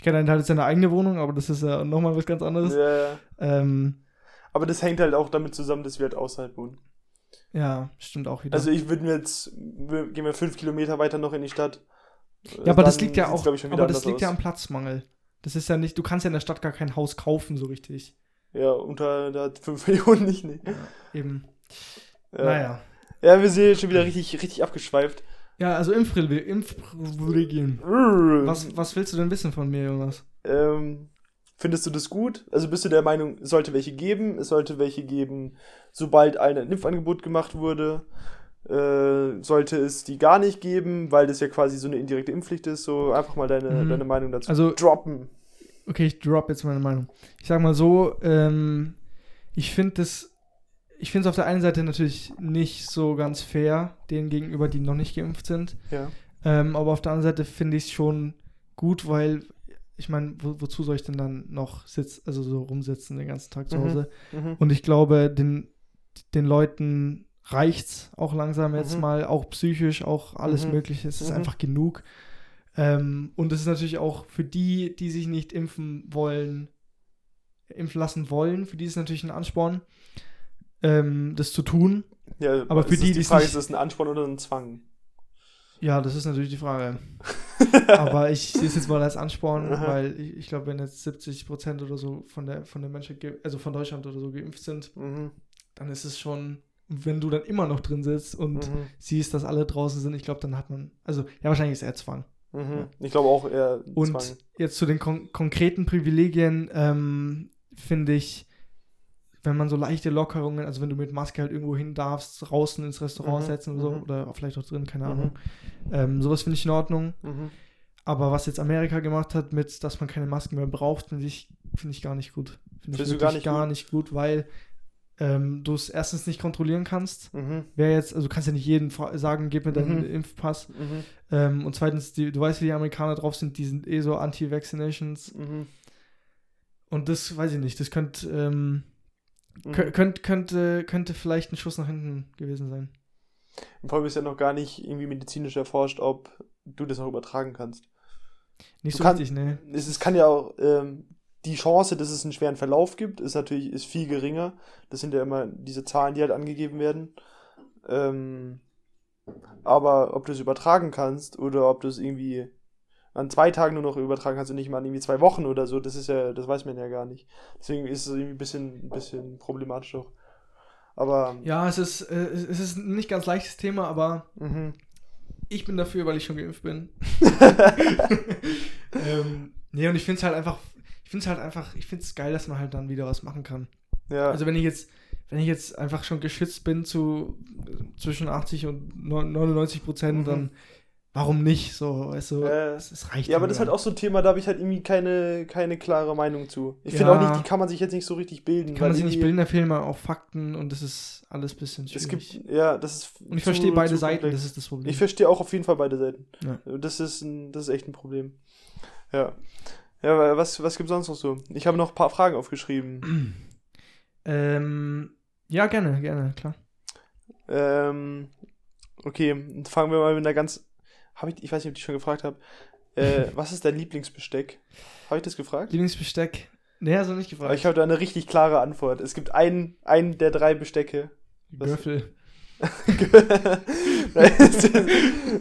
Ich kenne einen halt seine eigene Wohnung, aber das ist ja nochmal was ganz anderes. Ja, ja. Ähm, Aber das hängt halt auch damit zusammen, dass wir halt außerhalb wohnen. ja, stimmt auch wieder. Also ich würde mir jetzt, wir, gehen wir fünf Kilometer weiter noch in die Stadt. ja, aber das liegt ja auch, aber das liegt ja aus. am Platzmangel. Das ist ja nicht, du kannst ja in der Stadt gar kein Haus kaufen, so richtig. Ja, unter der 5 [laughs] Millionen nicht, nee. Eben. Ja. Naja. Ja, wir sind jetzt schon wieder richtig, richtig abgeschweift. Ja, also Impfprivilegien. Impfprivilegien. Was, was willst du denn wissen von mir, Jonas? Ähm, findest du das gut? Also bist du der Meinung, es sollte welche geben? Es sollte welche geben, sobald ein Impfangebot gemacht wurde? Äh, sollte es die gar nicht geben, weil das ja quasi so eine indirekte Impfpflicht ist? So einfach mal deine, Mhm. deine Meinung dazu Also- droppen. Okay, ich drop jetzt meine Meinung. Ich sag mal so, ähm, ich finde das, ich finde es auf der einen Seite natürlich nicht so ganz fair, denen gegenüber, die noch nicht geimpft sind. Ja. Ähm, aber auf der anderen Seite finde ich es schon gut, weil ich meine, wo, wozu soll ich denn dann noch sitzen, also so rumsitzen den ganzen Tag zu Mhm. Hause? Mhm. Und ich glaube, den, den Leuten reicht's auch langsam jetzt Mhm. mal, auch psychisch, auch alles Mhm. Mögliche. Es ist Mhm. einfach genug. Ähm, und es ist natürlich auch für die, die sich nicht impfen wollen, impfen lassen wollen, für die ist es natürlich ein Ansporn, ähm, das zu tun. Ja, Aber für die, ist die Frage, nicht- ist das ein Ansporn oder ein Zwang? Ja, das ist natürlich die Frage. [laughs] Aber ich sehe es jetzt mal als Ansporn, Aha. weil ich, ich glaube, wenn jetzt 70 Prozent oder so von der, von der Menschheit, also von Deutschland oder so geimpft sind, Mhm. dann ist es schon, wenn du dann immer noch drin sitzt und Mhm. siehst, dass alle draußen sind, ich glaube, dann hat man, also ja, wahrscheinlich ist er Zwang. Mhm. Ich glaube auch eher ein Und Zwang. jetzt zu den kon konkreten Privilegien, ähm, finde ich, wenn man so leichte Lockerungen, also wenn du mit Maske halt irgendwo hin darfst, draußen ins Restaurant Mhm, setzen oder so, mhm. oder vielleicht auch drin, keine Mhm. Ahnung, ähm, sowas finde ich in Ordnung. Mhm. Aber was jetzt Amerika gemacht hat, mit, dass man keine Masken mehr braucht, finde ich, finde ich gar nicht gut. Finde ich gar nicht gar gut? nicht gut, weil ähm, du es erstens nicht kontrollieren kannst. Mhm. Wer jetzt, also du kannst ja nicht jedem sagen, gib mir deinen Mhm. Impfpass. Mhm. Ähm, und zweitens, die, du weißt, wie die Amerikaner drauf sind, die sind eh so Anti-Vaccinations. Mhm. Und das weiß ich nicht, das könnte, ähm, Mhm. kö- könnt, könnte, könnte vielleicht ein Schuss nach hinten gewesen sein. Vor allem ist ja noch gar nicht irgendwie medizinisch erforscht, ob du das noch übertragen kannst. Nicht Du so kann- richtig, ne? Es, es kann ja auch, ähm, die Chance, dass es einen schweren Verlauf gibt, ist natürlich ist viel geringer. Das sind ja immer diese Zahlen, die halt angegeben werden. Ähm, aber ob du es übertragen kannst oder ob du es irgendwie an zwei Tagen nur noch übertragen kannst und nicht mal an irgendwie zwei Wochen oder so, das ist ja, das weiß man ja gar nicht. Deswegen ist es irgendwie ein bisschen, ein bisschen problematisch auch. Aber Ja, es ist, äh, es ist ein nicht ganz leichtes Thema, aber mhm. ich bin dafür, weil ich schon geimpft bin. [laughs] ähm, Nee, und ich finde es halt einfach, ich finde es halt einfach, ich finde es geil, dass man halt dann wieder was machen kann. Ja. Also wenn ich jetzt, wenn ich jetzt einfach schon geschützt bin zu äh, zwischen 80 und 99 Prozent, Mhm. dann warum nicht? So, weißt du, Äh, es, es reicht. ja, aber das ist halt auch so ein Thema, da habe ich halt irgendwie keine, keine klare Meinung zu. Ich finde Ja. auch nicht, die kann man sich jetzt nicht so richtig bilden. Kann man sich nicht bilden, da fehlen mal auch Fakten und das ist alles ein bisschen Es schwierig. gibt, ja, das ist. und ich verstehe beide Seiten, komplex. das ist das Problem. Ich verstehe auch auf jeden Fall beide Seiten. Ja. Das ist ein, das ist echt ein Problem. Ja. Ja, was, was gibt's sonst noch so? Ich habe noch ein paar Fragen aufgeschrieben. [clears throat] ähm, ja, gerne, gerne, klar. ähm, okay, fangen wir mal mit einer ganz. Hab ich, ich weiß nicht, ob ich schon gefragt habe. Äh, [laughs] was ist dein Lieblingsbesteck? Habe ich das gefragt? Lieblingsbesteck? Nee, hast du nicht gefragt. Aber ich habe da eine richtig klare Antwort. Es gibt einen, einen der drei Bestecke. Göffel. [laughs] Nein, es,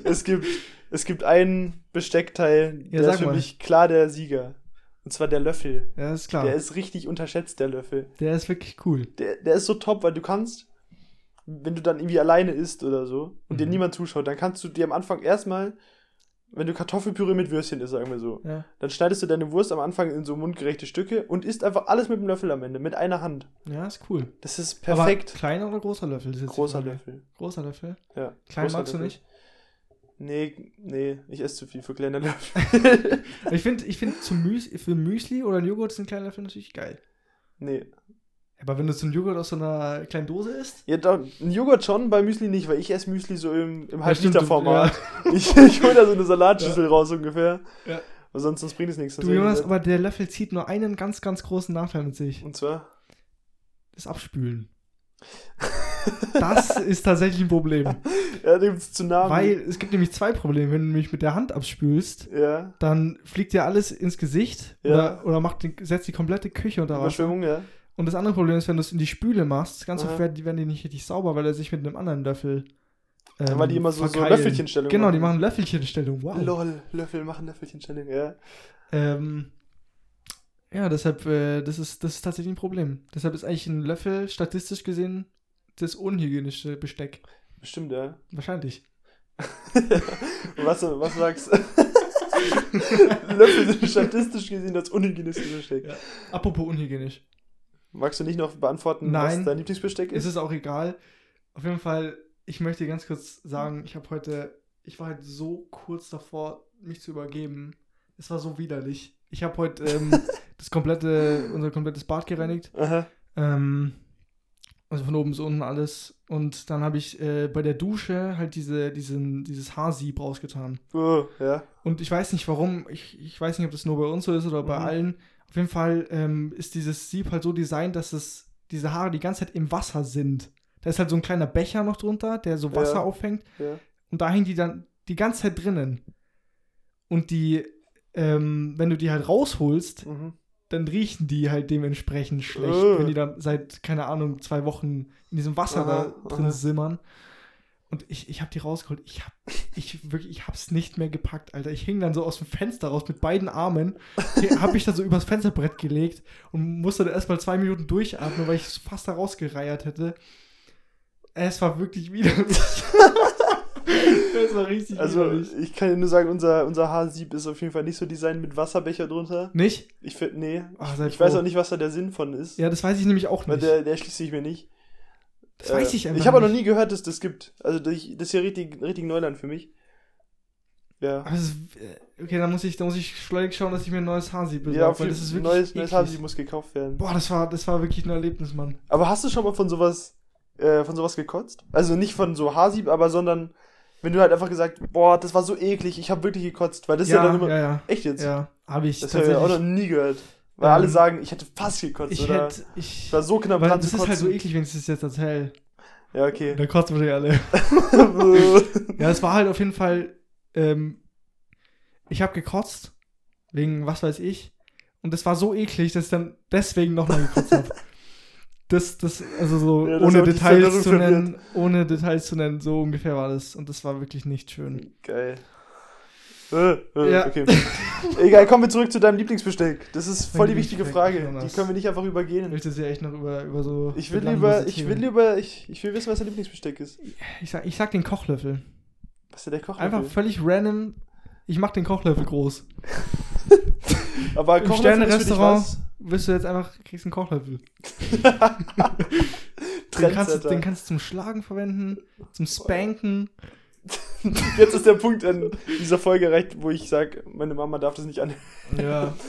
es, gibt, es gibt einen Besteckteil, Ja, der ist für mal. mich klar der Sieger. Und zwar der Löffel. Ja, ist klar. Der ist richtig unterschätzt, der Löffel. Der ist wirklich cool. Der, der ist so top, weil du kannst, wenn du dann irgendwie alleine isst oder so und dir Mhm. niemand zuschaut, dann kannst du dir am Anfang erstmal, wenn du Kartoffelpüree mit Würstchen isst, sagen wir so, Ja, dann schneidest du deine Wurst am Anfang in so mundgerechte Stücke und isst einfach alles mit dem Löffel am Ende, mit einer Hand. ja ist cool. Das ist perfekt. Aber kleiner oder großer Löffel? Großer. Löffel. Großer Löffel? Ja. Klein großer magst du Löffel. nicht? Nee, nee, ich esse zu viel für kleine Löffel. Ich [laughs] finde, ich find Müsli, für Müsli oder Joghurt sind kleine Löffel natürlich geil. nee. Aber wenn du so einen Joghurt aus so einer kleinen Dose isst, Ja, doch, ein Joghurt schon, bei Müsli nicht, weil ich esse Müsli so im, im Ja, Halb-Liter-Format. Ich, ich hole da so eine Salatschüssel [laughs] raus ungefähr. Ja. Aber sonst, sonst bringt es nichts. du Jonas, aber der Löffel zieht nur einen ganz, ganz großen Nachteil mit sich. Und zwar? Das Abspülen. Das ist tatsächlich ein Problem. [laughs] Ja, da gibt's Tsunami. Weil es gibt nämlich zwei Probleme. Wenn du mich mit der Hand abspülst, Ja, dann fliegt dir alles ins Gesicht Ja. oder, oder macht setzt die komplette Küche unter Wasser. Überschwemmung, ja. Und das andere Problem ist, wenn du es in die Spüle machst, ganz oft werden die, werden die nicht richtig sauber, weil er sich mit einem anderen Löffel. ähm, Weil die immer so, so. Löffelchenstellung Genau, die machen Löffelchenstellung. Wow. Lol, Löffel machen Löffelchenstellung, ja. Ähm, ja, deshalb, äh, das, ist, das ist tatsächlich ein Problem. Deshalb ist eigentlich ein Löffel statistisch gesehen das unhygienische Besteck. Bestimmt, ja. Wahrscheinlich. [laughs] Was, was sagst du? [laughs] Löffel sind statistisch gesehen das unhygienischste Besteck. Ja. Apropos unhygienisch. Magst du nicht noch beantworten, Nein. was dein Lieblingsbesteck Es ist? ist auch egal. Auf jeden Fall, ich möchte ganz kurz sagen, ich habe heute, ich war halt so kurz davor, mich zu übergeben. Es war so widerlich. Ich habe heute ähm, [laughs] das komplette, unser komplettes Bad gereinigt. Aha. Ähm, also von oben bis unten alles. Und dann habe ich äh, bei der Dusche halt diese, diesen, dieses Haarsieb rausgetan. Oh, ja. Und ich weiß nicht warum, ich, ich weiß nicht, ob das nur bei uns so ist oder bei Mhm. allen. Auf jeden Fall ähm, ist dieses Sieb halt so designt, dass es diese Haare die ganze Zeit im Wasser sind. Da ist halt so ein kleiner Becher noch drunter, der so Wasser Ja. auffängt. ja. Und da hängen die dann die ganze Zeit drinnen. Und die, ähm, wenn du die halt rausholst, Mhm. Dann riechen die halt dementsprechend schlecht, Äh. wenn die dann seit, keine Ahnung, zwei Wochen in diesem Wasser Aha, da drin aha. simmern. Und ich, ich habe die rausgeholt. Ich hab, ich wirklich, ich hab's nicht mehr gepackt, Alter. Ich hing dann so aus dem Fenster raus mit beiden Armen, [laughs] habe mich da so übers Fensterbrett gelegt und musste da erstmal zwei Minuten durchatmen, weil ich es fast da rausgereiert hätte. Es war wirklich widerlich. [laughs] es war richtig Also, widerlich. ich kann dir nur sagen, unser, unser Haarsieb ist auf jeden Fall nicht so designt mit Wasserbecher drunter. Nicht? Ich finde, nee. Ah, sei ich weiß froh. auch nicht, was da der Sinn von ist. Ja, das weiß ich nämlich auch Weil nicht. der, der schließt sich mir nicht. das weiß ich Äh, einfach Ich habe auch noch nie gehört, dass das gibt. Also, das das ist ja richtig, richtig Neuland für mich. Ja. Aber äh, okay, dann muss ich, dann muss ich schleunig schauen, dass ich mir ein neues Haarsieb besorge, Ja, weil das ist wirklich Neues, neues eklig. Haarsieb muss gekauft werden. Boah, das war, das war wirklich ein Erlebnis, Mann. Aber hast du schon mal von sowas, äh, von sowas gekotzt? Also nicht von so Haarsieb, aber sondern wenn du halt einfach gesagt, boah, das war so eklig, ich habe wirklich gekotzt, weil das ist ja, dann immer ja, ja. echt jetzt. Ja, habe ich Das habe ich auch noch nie gehört. Weil Ähm, alle sagen, ich hätte fast gekotzt ich oder hätte, ich, ich war so knapp dran das ist kotzen. halt so eklig, wenn ich das jetzt erzähle. Ja, okay. Da kotzen wir die alle. [laughs] Ja, es war halt auf jeden Fall, ähm, ich habe gekotzt, wegen was weiß ich, und das war so eklig, dass ich dann deswegen nochmal gekotzt habe. [laughs] Das, das, also so, Ja, das ohne Details zu nennen, ohne Details zu nennen, so ungefähr war das. Und das war wirklich nicht schön. Geil. Äh, äh, Ja. Okay. Egal, kommen wir zurück zu deinem Lieblingsbesteck. Das ist voll Mein die wichtige Frage. Die können wir nicht einfach Ich übergehen. möchte sie echt noch über, über so. Ich will lieber, ich will lieber, ich, ich will wissen, was dein Lieblingsbesteck ist. Ich sag, ich sag den Kochlöffel. Was ist denn der Kochlöffel? Einfach völlig random. Ich mach den Kochlöffel groß. [laughs] Aber Im Kochlöffel dich Sterne-Restaurant? Wirst du jetzt einfach, kriegst einen Kochlöffel. [laughs] Den kannst, du, den kannst du zum Schlagen verwenden, zum Spanken. [laughs] Jetzt ist der Punkt an dieser Folge erreicht, wo ich sage, meine Mama darf das nicht an. Ja. [laughs]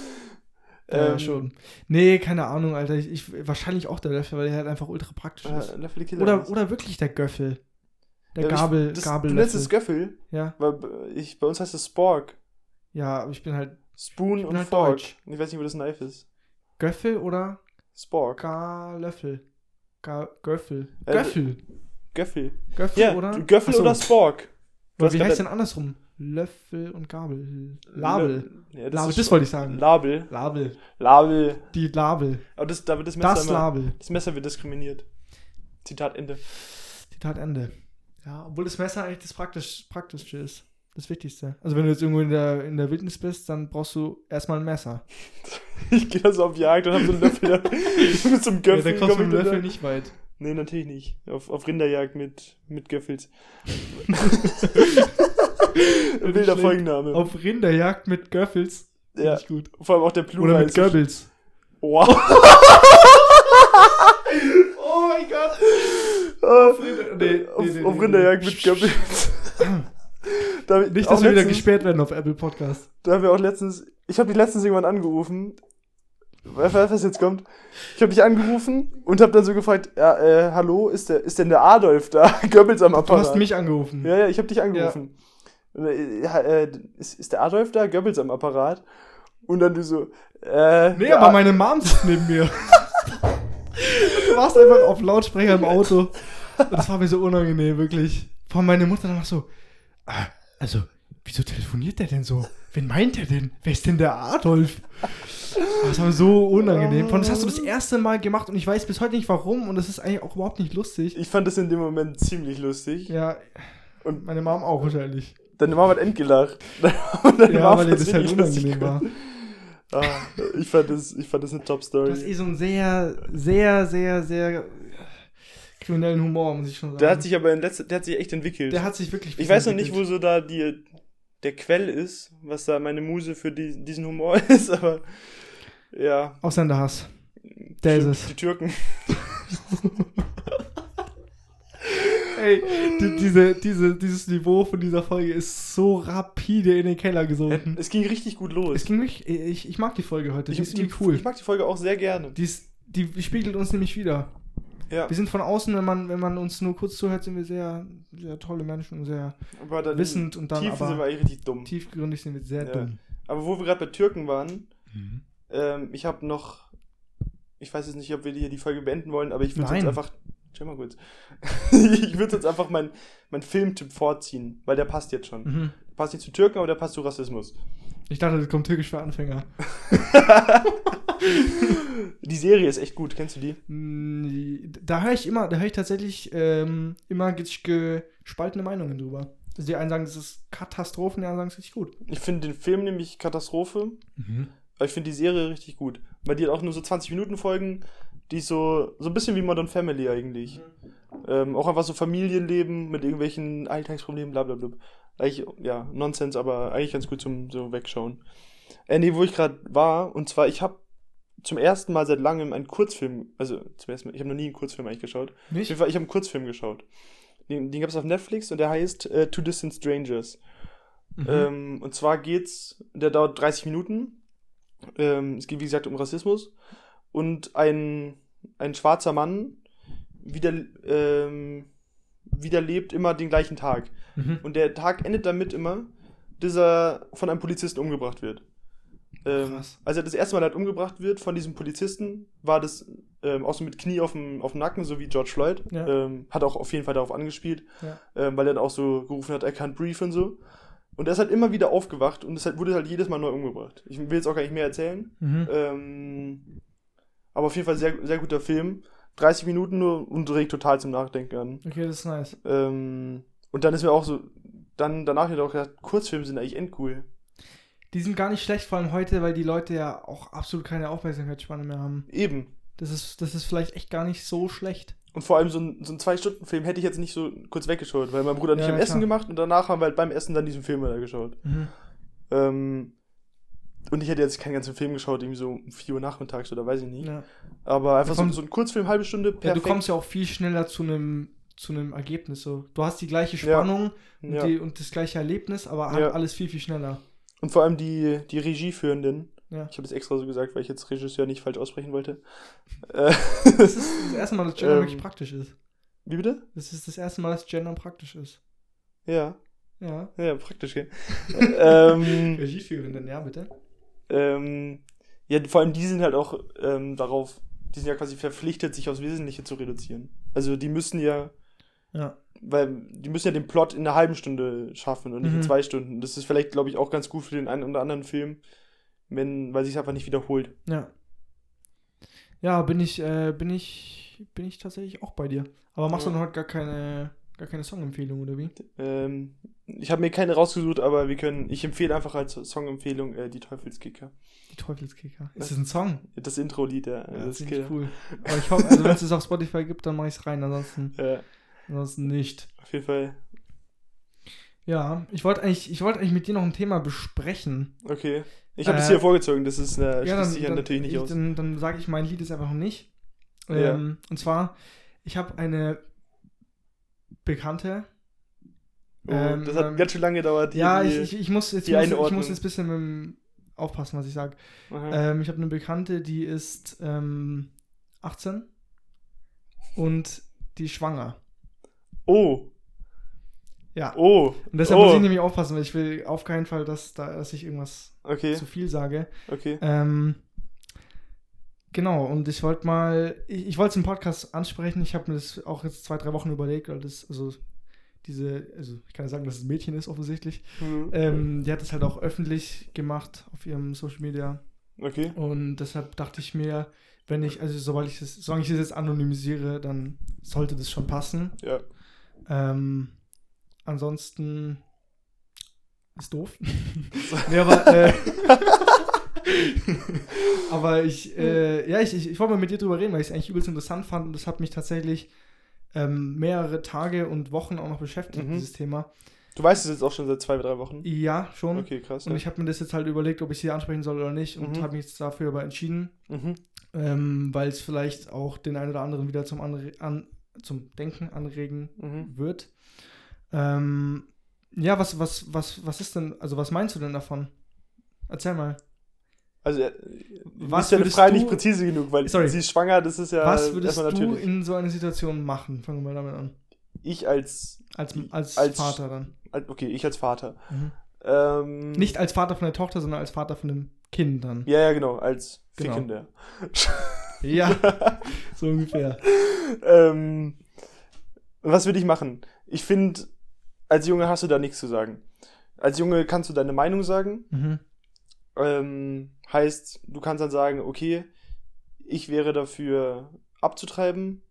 Ähm, ja, schon. Nee, keine Ahnung, Alter. Ich, ich, wahrscheinlich auch der Löffel, weil der halt einfach ultra praktisch ist. Äh, Löffel Killer Oder, ist. oder wirklich der Göffel. Der Ja, Gabel, ich, das, Gabel Du nennst es Göffel, Ja, weil ich, bei uns heißt es Spork. ja, aber ich bin halt Spoon bin und halt Fork. deutsch. Ich weiß nicht, wo das Knife ist. Göffel oder Spork. gar Löffel. Gar Göffel. Äh, Göffel. Göffel. Göffel Ja, oder? Göffel Ach so. oder Spork. Oder wie heißt denn andersrum? Löffel und Gabel. Label. Ja, Label, ist das wollte ich sagen. Label. Label. Label. Die Label. Aber das, da wird das Messer Das immer, Label. Das Messer wird diskriminiert. Zitat Ende. Zitat Ende. Ja, obwohl das Messer eigentlich das praktisch, Praktischste ist. Das Wichtigste. Also wenn du jetzt irgendwo in der, in der Wildnis bist, dann brauchst du erstmal ein Messer. [laughs] Ich gehe da so auf Jagd und hab so einen Löffel mit so einem Ja, Göffel. da kommst du mit ich dem Löffel nicht weit. Nee, natürlich nicht. Auf, auf Rinderjagd mit, mit Göffels. [laughs] Wilder. Folgenname. Auf Rinderjagd mit Göffels. Ja, ich gut. vor allem auch der Plural. Oder mit Goebbels. Wow. [laughs] Oh mein Gott. auf, nee, auf, nee, nee, auf nee, Rinderjagd nee. mit Göffels. Da, Nicht, dass wir wieder letztens- gesperrt werden auf Apple Podcast. Da haben wir auch letztens, ich habe dich letztens irgendwann angerufen. Weißt du, was jetzt kommt? Ich habe dich angerufen und habe dann so gefragt, ja, äh, hallo, ist der, ist denn der Adolf da? [laughs] Goebbels am Du Apparat. hast mich angerufen. Ja, ja, ich habe dich angerufen. Und, äh, Ja, äh, ist, ist der Adolf da? Goebbels am Apparat? Und dann du so, äh. Nee, aber meine Mom sitzt neben mir. [laughs] du warst einfach auf Lautsprecher im Auto. Und das war mir so unangenehm, wirklich. Vor meine Mutter dann noch so, ah, also, wieso telefoniert der denn so? Wen meint er denn? Wer ist denn der Adolf? Das war so unangenehm. Von das hast du das erste Mal gemacht und ich weiß bis heute nicht warum und das ist eigentlich auch überhaupt nicht lustig. Ich fand das in dem Moment ziemlich lustig. Ja, Und meine Mom auch wahrscheinlich. deine Mama hat endgelacht. Und [laughs] deine Ja, Mama weil ihr das halt unangenehm war. Ah, ich fand das, ich fand das eine Top-Story. hast eh so einen sehr, sehr, sehr, sehr kriminellen Humor, muss ich schon sagen. Der hat sich aber in letzter, der hat sich echt entwickelt. Der hat sich wirklich. Ich weiß noch nicht, wo so da die, der Quell ist, was da meine Muse für die, diesen Humor [laughs] ist, aber ja. Ausländerhass. Der ist es. Die Türken. [laughs] Ey, die, diese, diese, dieses Niveau von dieser Folge ist so rapide in den Keller gesunken. Es ging richtig gut los. Es ging mich, ich, ich mag die Folge heute, die ich, ist die, cool. ich mag die Folge auch sehr gerne. Die, ist, die spiegelt uns nämlich wieder. Ja, Wir sind von außen, wenn man, wenn man uns nur kurz zuhört, sind wir sehr, sehr tolle Menschen und sehr aber dann wissend und dann Tiefen sind wir aber eigentlich richtig dumm. tiefgründig sind wir sehr Ja. dumm. Aber wo wir gerade bei Türken waren, Mhm. ähm, ich habe noch, ich weiß jetzt nicht, ob wir hier die Folge beenden wollen, aber ich würde jetzt einfach, chill mal kurz, [laughs] ich würde jetzt einfach meinen mein Filmtipp vorziehen, weil der passt jetzt schon. Mhm. Der passt nicht zu Türken, aber der passt zu Rassismus. Ich dachte, das kommt türkisch für Anfänger. [laughs] Die Serie ist echt gut, kennst du die? Mm, Da höre ich immer, da höre ich tatsächlich ähm, immer ge- gespaltene Meinungen drüber. Also die einen sagen, das ist Katastrophen, die anderen sagen, es ist richtig gut. Ich finde den Film nämlich Katastrophe, aber ich finde die Serie richtig gut. Weil die hat auch nur so 20 Minuten Folgen, die ist so, so ein bisschen wie Modern Family eigentlich. Ähm, auch einfach so Familienleben mit irgendwelchen Alltagsproblemen, bla bla bla. Eigentlich, ja, Nonsens, aber eigentlich ganz gut zum so Wegschauen. Äh, nee, wo ich gerade war, und zwar, ich habe zum ersten Mal seit langem einen Kurzfilm, also zum ersten Mal, ich habe noch nie einen Kurzfilm eigentlich geschaut. Nicht? ich habe einen Kurzfilm geschaut. Den, den gab es auf Netflix und der heißt äh, Two Distant Strangers. Mhm. Ähm, und zwar geht's, der dauert 30 Minuten. Ähm, es geht, wie gesagt, um Rassismus. Und ein, ein schwarzer Mann wieder, ähm, wiederlebt immer den gleichen Tag. Mhm. Und der Tag endet damit immer, dass er von einem Polizisten umgebracht wird. Ähm, Krass. als er das erste Mal halt umgebracht wird von diesem Polizisten, war das ähm, auch so mit Knie auf dem, auf dem Nacken, so wie George Floyd. Ja. Ähm, hat auch auf jeden Fall darauf angespielt, Ja. ähm, weil er dann auch so gerufen hat, I can't breathe und so. Und er ist halt immer wieder aufgewacht und es halt, wurde halt jedes Mal neu umgebracht. Ich will jetzt auch gar nicht mehr erzählen. Mhm. Ähm, aber auf jeden Fall sehr, sehr guter Film. 30 Minuten nur und regt total zum Nachdenken an. Okay, das ist nice. Ähm, und dann ist mir auch so, dann danach wieder auch gedacht, Kurzfilme sind eigentlich endcool. Die sind gar nicht schlecht, vor allem heute, weil die Leute ja auch absolut keine Aufmerksamkeitsspanne mehr haben. Eben. Das ist, das ist vielleicht echt gar nicht so schlecht. Und vor allem so ein, so ein Zwei-Stunden-Film hätte ich jetzt nicht so kurz weggeschaut, weil mein Bruder und ich Ja, haben ja, Essen klar. gemacht und danach haben wir halt beim Essen dann diesen Film wieder geschaut. Mhm. Ähm, und ich hätte jetzt keinen ganzen Film geschaut, irgendwie so um 4 Uhr nachmittags oder weiß ich nicht. Ja. Aber einfach so, Von- so ein Kurzfilm, halbe Stunde, Ja, perfekt. du kommst ja auch viel schneller zu einem zu einem Ergebnis. So. Du hast die gleiche Ja. Spannung und, ja. die, und das gleiche Erlebnis, aber halt Ja. alles viel, viel schneller. Und vor allem die, die Regieführenden. Ja. Ich habe das extra so gesagt, weil ich jetzt Regisseur nicht falsch aussprechen wollte. [laughs] Das ist das erste Mal, dass Gender Ähm. wirklich praktisch ist. Wie bitte? Das ist das erste Mal, dass Gender praktisch ist. Ja, Ja. ja, praktisch, gell. [laughs] ähm, Regieführenden, ja, bitte. Ähm, ja, vor allem die sind halt auch ähm, darauf, die sind ja quasi verpflichtet, sich aufs Wesentliche zu reduzieren. Also die müssen ja, Ja. weil die müssen ja den Plot in einer halben Stunde schaffen und nicht in Mhm. zwei Stunden. Das ist vielleicht, glaube ich, auch ganz gut für den einen oder anderen Film, wenn, weil sich einfach nicht wiederholt. Ja. Ja, bin ich, äh, bin ich, bin ich tatsächlich auch bei dir. Aber machst du Ja. dann heute gar keine, gar keine Songempfehlung, oder wie? Ähm, ich habe mir keine rausgesucht, aber wir können, ich empfehle einfach als Songempfehlung äh, die Teufelskicker. Die Teufelskicker. Ist das ein Song? Das Intro-Lied, ja. Ja, das ist cool. Aber ich hoffe, also wenn es es auf Spotify gibt, dann mache ich es rein, ansonsten, Ja, ansonsten nicht. auf jeden Fall. Ja, ich wollte eigentlich, ich wollte eigentlich mit dir noch ein Thema besprechen. Okay. Ich habe Äh, es hier vorgezogen, das ist, äh, ja, schließt sich ja dann, natürlich nicht ich, aus. Dann, dann sage ich, mein Lied ist einfach noch nicht. Ja. Ähm, Und zwar, ich habe eine Bekannte. Oh, ähm, das hat ähm, ganz schön lange gedauert. Ja, die- ich, ich, ich muss jetzt muss, ich muss jetzt ein bisschen mit dem aufpassen, was ich sage. Ähm, ich habe eine Bekannte, die ist ähm, 18 und die ist schwanger. oh, Ja. oh, Und deshalb oh. muss ich nämlich aufpassen, weil ich will auf keinen Fall, dass, da, dass ich irgendwas okay, zu viel sage. okay. Ähm, genau, und ich wollte mal, ich, ich wollte es im Podcast ansprechen. Ich habe mir das auch jetzt zwei, drei Wochen überlegt, weil das, also diese, also ich kann ja sagen, dass es ein Mädchen ist, offensichtlich. Mhm. Ähm, die hat es halt auch öffentlich gemacht auf ihrem Social Media. Okay, Und deshalb dachte ich mir, wenn ich, also sobald ich das, solange ich das jetzt anonymisiere, dann sollte das schon passen. ja. Ähm, ansonsten ist doof. [laughs] nee, aber, äh, [laughs] [laughs] aber ich, äh, ja, ich, ich, ich wollte mal mit dir drüber reden, weil ich es eigentlich übelst interessant fand und das hat mich tatsächlich ähm, mehrere Tage und Wochen auch noch beschäftigt, Mhm. dieses Thema. Du weißt es jetzt auch schon seit zwei, drei Wochen. Ja, schon. Okay, krass. Und ja. ich habe mir das jetzt halt überlegt, ob ich sie ansprechen soll oder nicht und Mhm. habe mich jetzt dafür aber entschieden, Mhm. ähm, weil es vielleicht auch den einen oder anderen wieder zum, Anre an, zum Denken anregen Mhm. wird. Ähm, ja, was, was, was, was ist denn, also was meinst du denn davon? Erzähl mal. Also, äh, Was ist ja eine Frage du- nicht präzise genug, weil Sorry. sie ist schwanger, das ist ja was würdest du in so einer Situation machen? Fangen wir mal damit an. ich als, Als, als, Als- Vater dann. als- okay, ich als Vater. Mhm. Ähm, Nicht als Vater von der Tochter, sondern als Vater von dem Kind dann. Ja, ja, genau, als Genau. Fickender. [laughs] Ja, so ungefähr. ähm, was würde ich machen? Ich finde, als Junge hast du da nichts zu sagen. Als Junge kannst du deine Meinung sagen. Mhm. Ähm, heißt, du kannst dann sagen, okay, ich wäre dafür abzutreiben.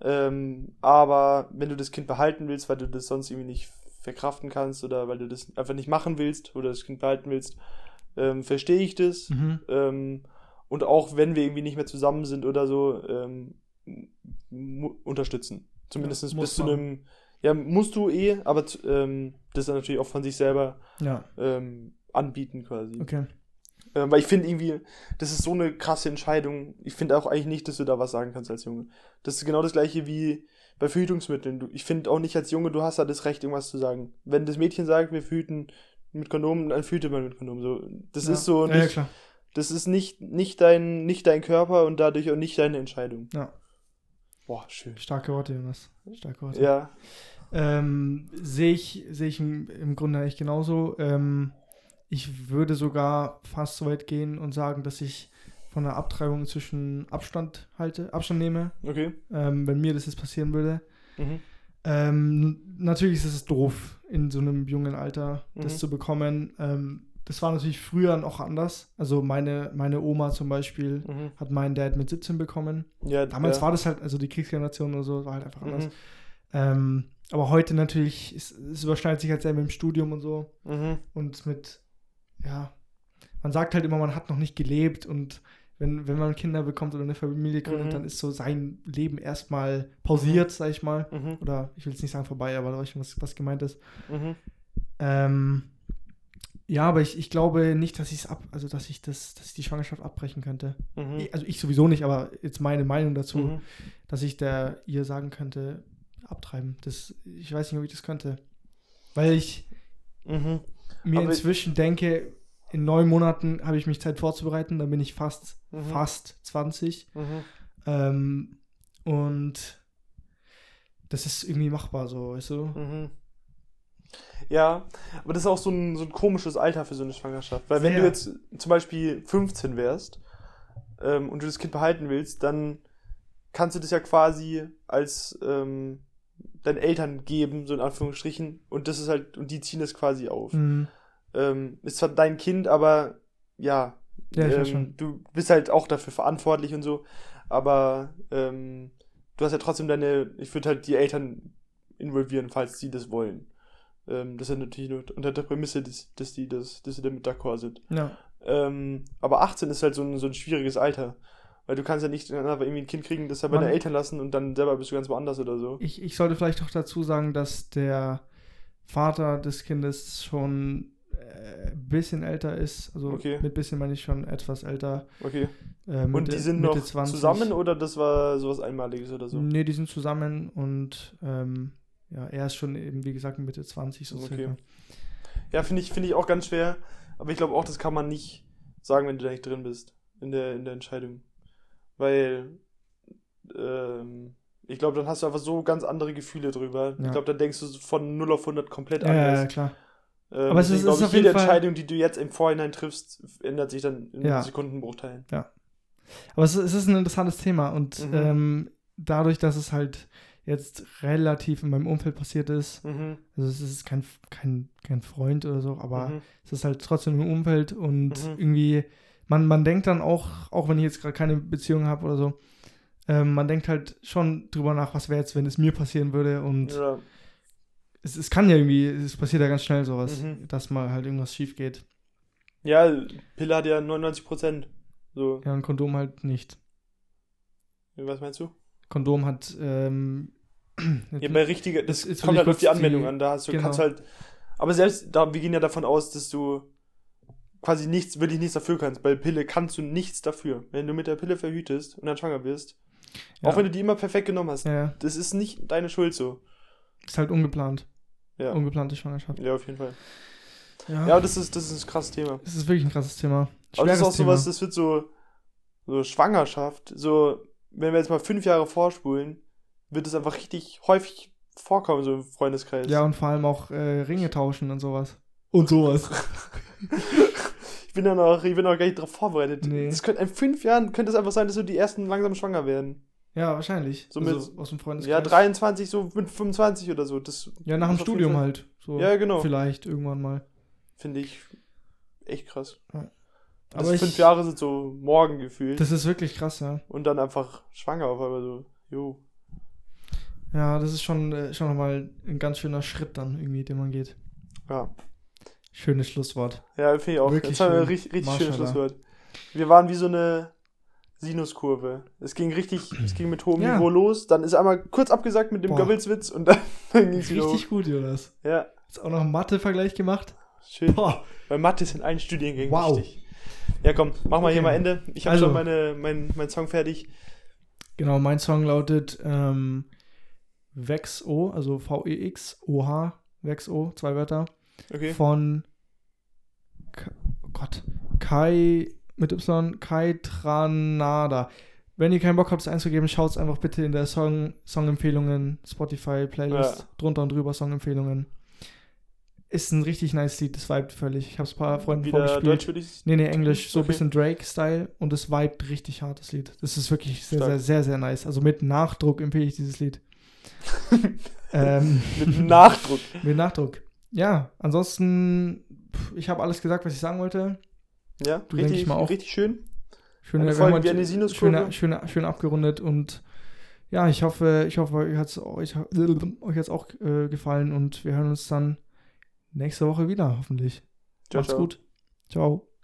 Ähm, aber wenn du das Kind behalten willst, weil du das sonst irgendwie nicht verkraften kannst oder weil du das einfach nicht machen willst oder das Kind behalten willst, ähm, verstehe ich das. Mhm. Ähm, und auch wenn wir irgendwie nicht mehr zusammen sind oder so, ähm, unterstützen. Zumindest Ja, bis zu einem, ja, musst du eh, aber ähm, das dann natürlich auch von sich selber Ja, ähm, anbieten quasi. okay. Ähm, weil ich finde irgendwie, das ist so eine krasse Entscheidung. Ich finde auch eigentlich nicht, dass du da was sagen kannst als Junge. Das ist genau das gleiche wie bei Verhütungsmitteln. Du, ich finde auch nicht als Junge, du hast da das Recht, irgendwas zu sagen. Wenn das Mädchen sagt, wir verhüten mit Kondom, dann verhütet man mit Kondom. So, das ja. ist so ja, ja, nicht, klar. das ist nicht, nicht dein, nicht dein Körper und dadurch auch nicht deine Entscheidung. Ja. Boah, schön. Starke Worte, Jonas. Starke Worte. Ja. Ähm, sehe ich, sehe ich im, im Grunde eigentlich genauso. Ähm, ich würde sogar fast so weit gehen und sagen, dass ich von der Abtreibung zwischen Abstand halte, Abstand nehme, Okay. ähm, wenn mir das jetzt passieren würde. Mhm. Ähm, natürlich ist es doof, in so einem jungen Alter das Mhm. zu bekommen. Ähm, das war natürlich früher noch anders. Also meine, meine Oma zum Beispiel Mhm. hat meinen Dad mit 17 bekommen. Ja, Damals ja. war das halt, also die Kriegsgeneration oder so, war halt einfach anders. Mhm. Ähm, aber heute natürlich, es, es überschneidet sich halt sehr mit dem Studium und so. Mhm. Und mit, ja, man sagt halt immer, man hat noch nicht gelebt und wenn, wenn man Kinder bekommt oder eine Familie gründet, Mhm. dann ist so sein Leben erstmal pausiert, sag ich mal. Mhm. Oder ich will jetzt nicht sagen vorbei, aber da weiß ich, was, was gemeint ist. Mhm. Ähm, Ja, aber ich, ich glaube nicht, dass ich es ab, also dass ich das, dass ich die Schwangerschaft abbrechen könnte. Mhm. Ich- Also ich sowieso nicht, aber jetzt meine Meinung dazu, Mhm. dass ich der ihr sagen könnte, abtreiben. Das, ich weiß nicht, ob ich das könnte. Weil ich Mhm. Mir Aber- inzwischen denke, in neun Monaten habe ich mich Zeit vorzubereiten, dann bin ich fast, Mhm. fast 20. Mhm. Ähm, und das ist irgendwie machbar so, weißt du? Mhm. Ja, aber das ist auch so ein, so ein komisches Alter für so eine Schwangerschaft. Weil wenn du jetzt zum Beispiel 15 wärst ähm, und du das Kind behalten willst, dann kannst du das ja quasi als ähm, deinen Eltern geben, so in Anführungsstrichen. Und das ist halt, und die ziehen das quasi auf. Mhm. Ähm, ist zwar dein Kind, aber ja, Ja, ähm, du bist halt auch dafür verantwortlich und so. Aber ähm, du hast ja trotzdem deine, ich würde halt die Eltern involvieren, falls sie das wollen. Ähm, das ist ja natürlich nur unter der Prämisse, dass, dass die das, dass sie damit d'accord sind. Ja. Ähm, aber 18 ist halt so ein, so ein schwieriges Alter. Weil du kannst ja nicht einfach irgendwie ein Kind kriegen, das ja bei deinen Eltern lassen und dann selber bist du ganz woanders oder so. Ich, ich sollte vielleicht noch dazu sagen, dass der Vater des Kindes schon äh, ein bisschen älter ist. Also Okay. mit bisschen meine ich schon etwas älter. Okay. Äh, Und Mitte- die sind Mitte noch zusammen oder das war sowas Einmaliges oder so? Nee, die sind zusammen und ähm, ja, er ist schon eben, wie gesagt, Mitte 20 so Okay. circa. Ja, finde ich, finde ich auch ganz schwer. Aber ich glaube auch, das kann man nicht sagen, wenn du da nicht drin bist. In der, in der Entscheidung. Weil, ähm, ich glaube, dann hast du einfach so ganz andere Gefühle drüber. Ja. Ich glaube, dann denkst du von 0 auf 100 komplett Ja, ja, anders. ja, klar. Ähm, Aber es ist- ist ich, auf jede jeden Fall- Entscheidung, die du jetzt im Vorhinein triffst, ändert sich dann in Ja. Sekundenbruchteilen. Aber es, es ist ein interessantes Thema und Mhm. ähm, dadurch, dass es halt jetzt relativ in meinem Umfeld passiert ist, Mhm. also es ist kein, kein, kein Freund oder so, aber Mhm. es ist halt trotzdem im Umfeld und Mhm. irgendwie, man, man denkt dann auch, auch wenn ich jetzt gerade keine Beziehung habe oder so, ähm, man denkt halt schon drüber nach, was wäre jetzt, wenn es mir passieren würde und Ja. Es, es kann ja irgendwie, es passiert ja ganz schnell sowas, Mhm. dass mal halt irgendwas schief geht. ja, Pille hat ja 99 Prozent. So, Ja, ein Kondom halt nicht. was meinst du? Kondom hat, ähm, Ja, [clears throat] bei richtiger, das Jetzt- kommt halt auf die Anwendung die- an. Da hast du, genau. kannst halt, aber selbst da, wir gehen ja davon aus, dass du quasi nichts, wirklich nichts dafür kannst. Bei Pille kannst du nichts dafür. Wenn du mit der Pille verhütest und dann schwanger wirst, Ja. auch wenn du die immer perfekt genommen hast, ja, das ist nicht deine Schuld so. Ist halt ungeplant. Ja, Ungeplante Schwangerschaft. ja auf jeden Fall. Ja, Ja, das ist, das ist ein krasses Thema. es ist wirklich ein krasses Thema. Aber das ist auch sowas, das wird so, so Schwangerschaft, so, wenn wir jetzt mal fünf Jahre vorspulen, wird es einfach richtig häufig vorkommen, so im Freundeskreis. Ja, und vor allem auch äh, Ringe tauschen und sowas. Und sowas. Ich bin da noch, ich bin noch gar nicht darauf vorbereitet. Nee. Das könnte, in fünf Jahren könnte es einfach sein, dass so die ersten langsam schwanger werden. Ja, wahrscheinlich. So also, mit- aus dem Freundeskreis. Ja, 23, so mit 25 oder so. Das Ja, nach dem das Studium halt. So Ja, genau. Vielleicht irgendwann mal. Finde ich echt krass. Ja. Aber ich- fünf Jahre sind so morgen gefühlt. Das ist wirklich krass, ja. und dann einfach schwanger auf einmal so. Jo. Ja, das ist schon, äh, schon nochmal ein ganz schöner Schritt dann irgendwie, den man geht. Ja. Schönes Schlusswort. Ja, finde ich auch. Wirklich haben wir ein richtig, richtig schönes. Schlusswort. Wir waren wie so eine Sinuskurve. Es ging richtig, es ging mit hohem Ja. Niveau los, dann ist einmal kurz abgesagt mit dem. Goebbelswitz und dann, [laughs] dann ging es wieder hoch. Richtig gut, Jonas. Ja, Jetzt auch noch einen Mathe-Vergleich gemacht. schön. Boah. Weil Mathe ist in allen Studiengängen Wow. wichtig. Ja, komm, mach mal hier Okay. mal Ende. Ich habe Also. schon meine, mein, mein Song fertig. Genau, mein Song lautet ähm, Vex-O, also V-E-X-O-H, Vex-O, zwei Wörter, Okay. von K oh Gott, Kai mit Y, Kai Tranada. Wenn ihr keinen Bock habt, es einzugeben, schaut es einfach bitte in der Song, Songempfehlungen, Spotify, Playlist, Ja. drunter und drüber Songempfehlungen. Ist ein richtig nice Lied, das vibet völlig. Ich habe es ein paar Freunden Wieder vorgespielt. Deutsch würde ich. Nee, nee, Englisch, so ein Okay. bisschen Drake-Style und es vibet richtig hart, das Lied. Das ist wirklich sehr, Stark. sehr, sehr, sehr nice. Also mit Nachdruck empfehle ich dieses Lied. [laughs] ähm, Mit Nachdruck. mit Nachdruck. Ja, ansonsten, ich habe alles gesagt, was ich sagen wollte. Ja, Du, richtig, ich mal auch. richtig schön. Schöne, Folge wie eine Sinuskurve. schöne, schön abgerundet und ja, ich hoffe, ich hoffe, euch hat es euch, euch hat's auch äh, gefallen und wir hören uns dann nächste Woche wieder, hoffentlich. Ciao, Macht's ciao. gut. Ciao.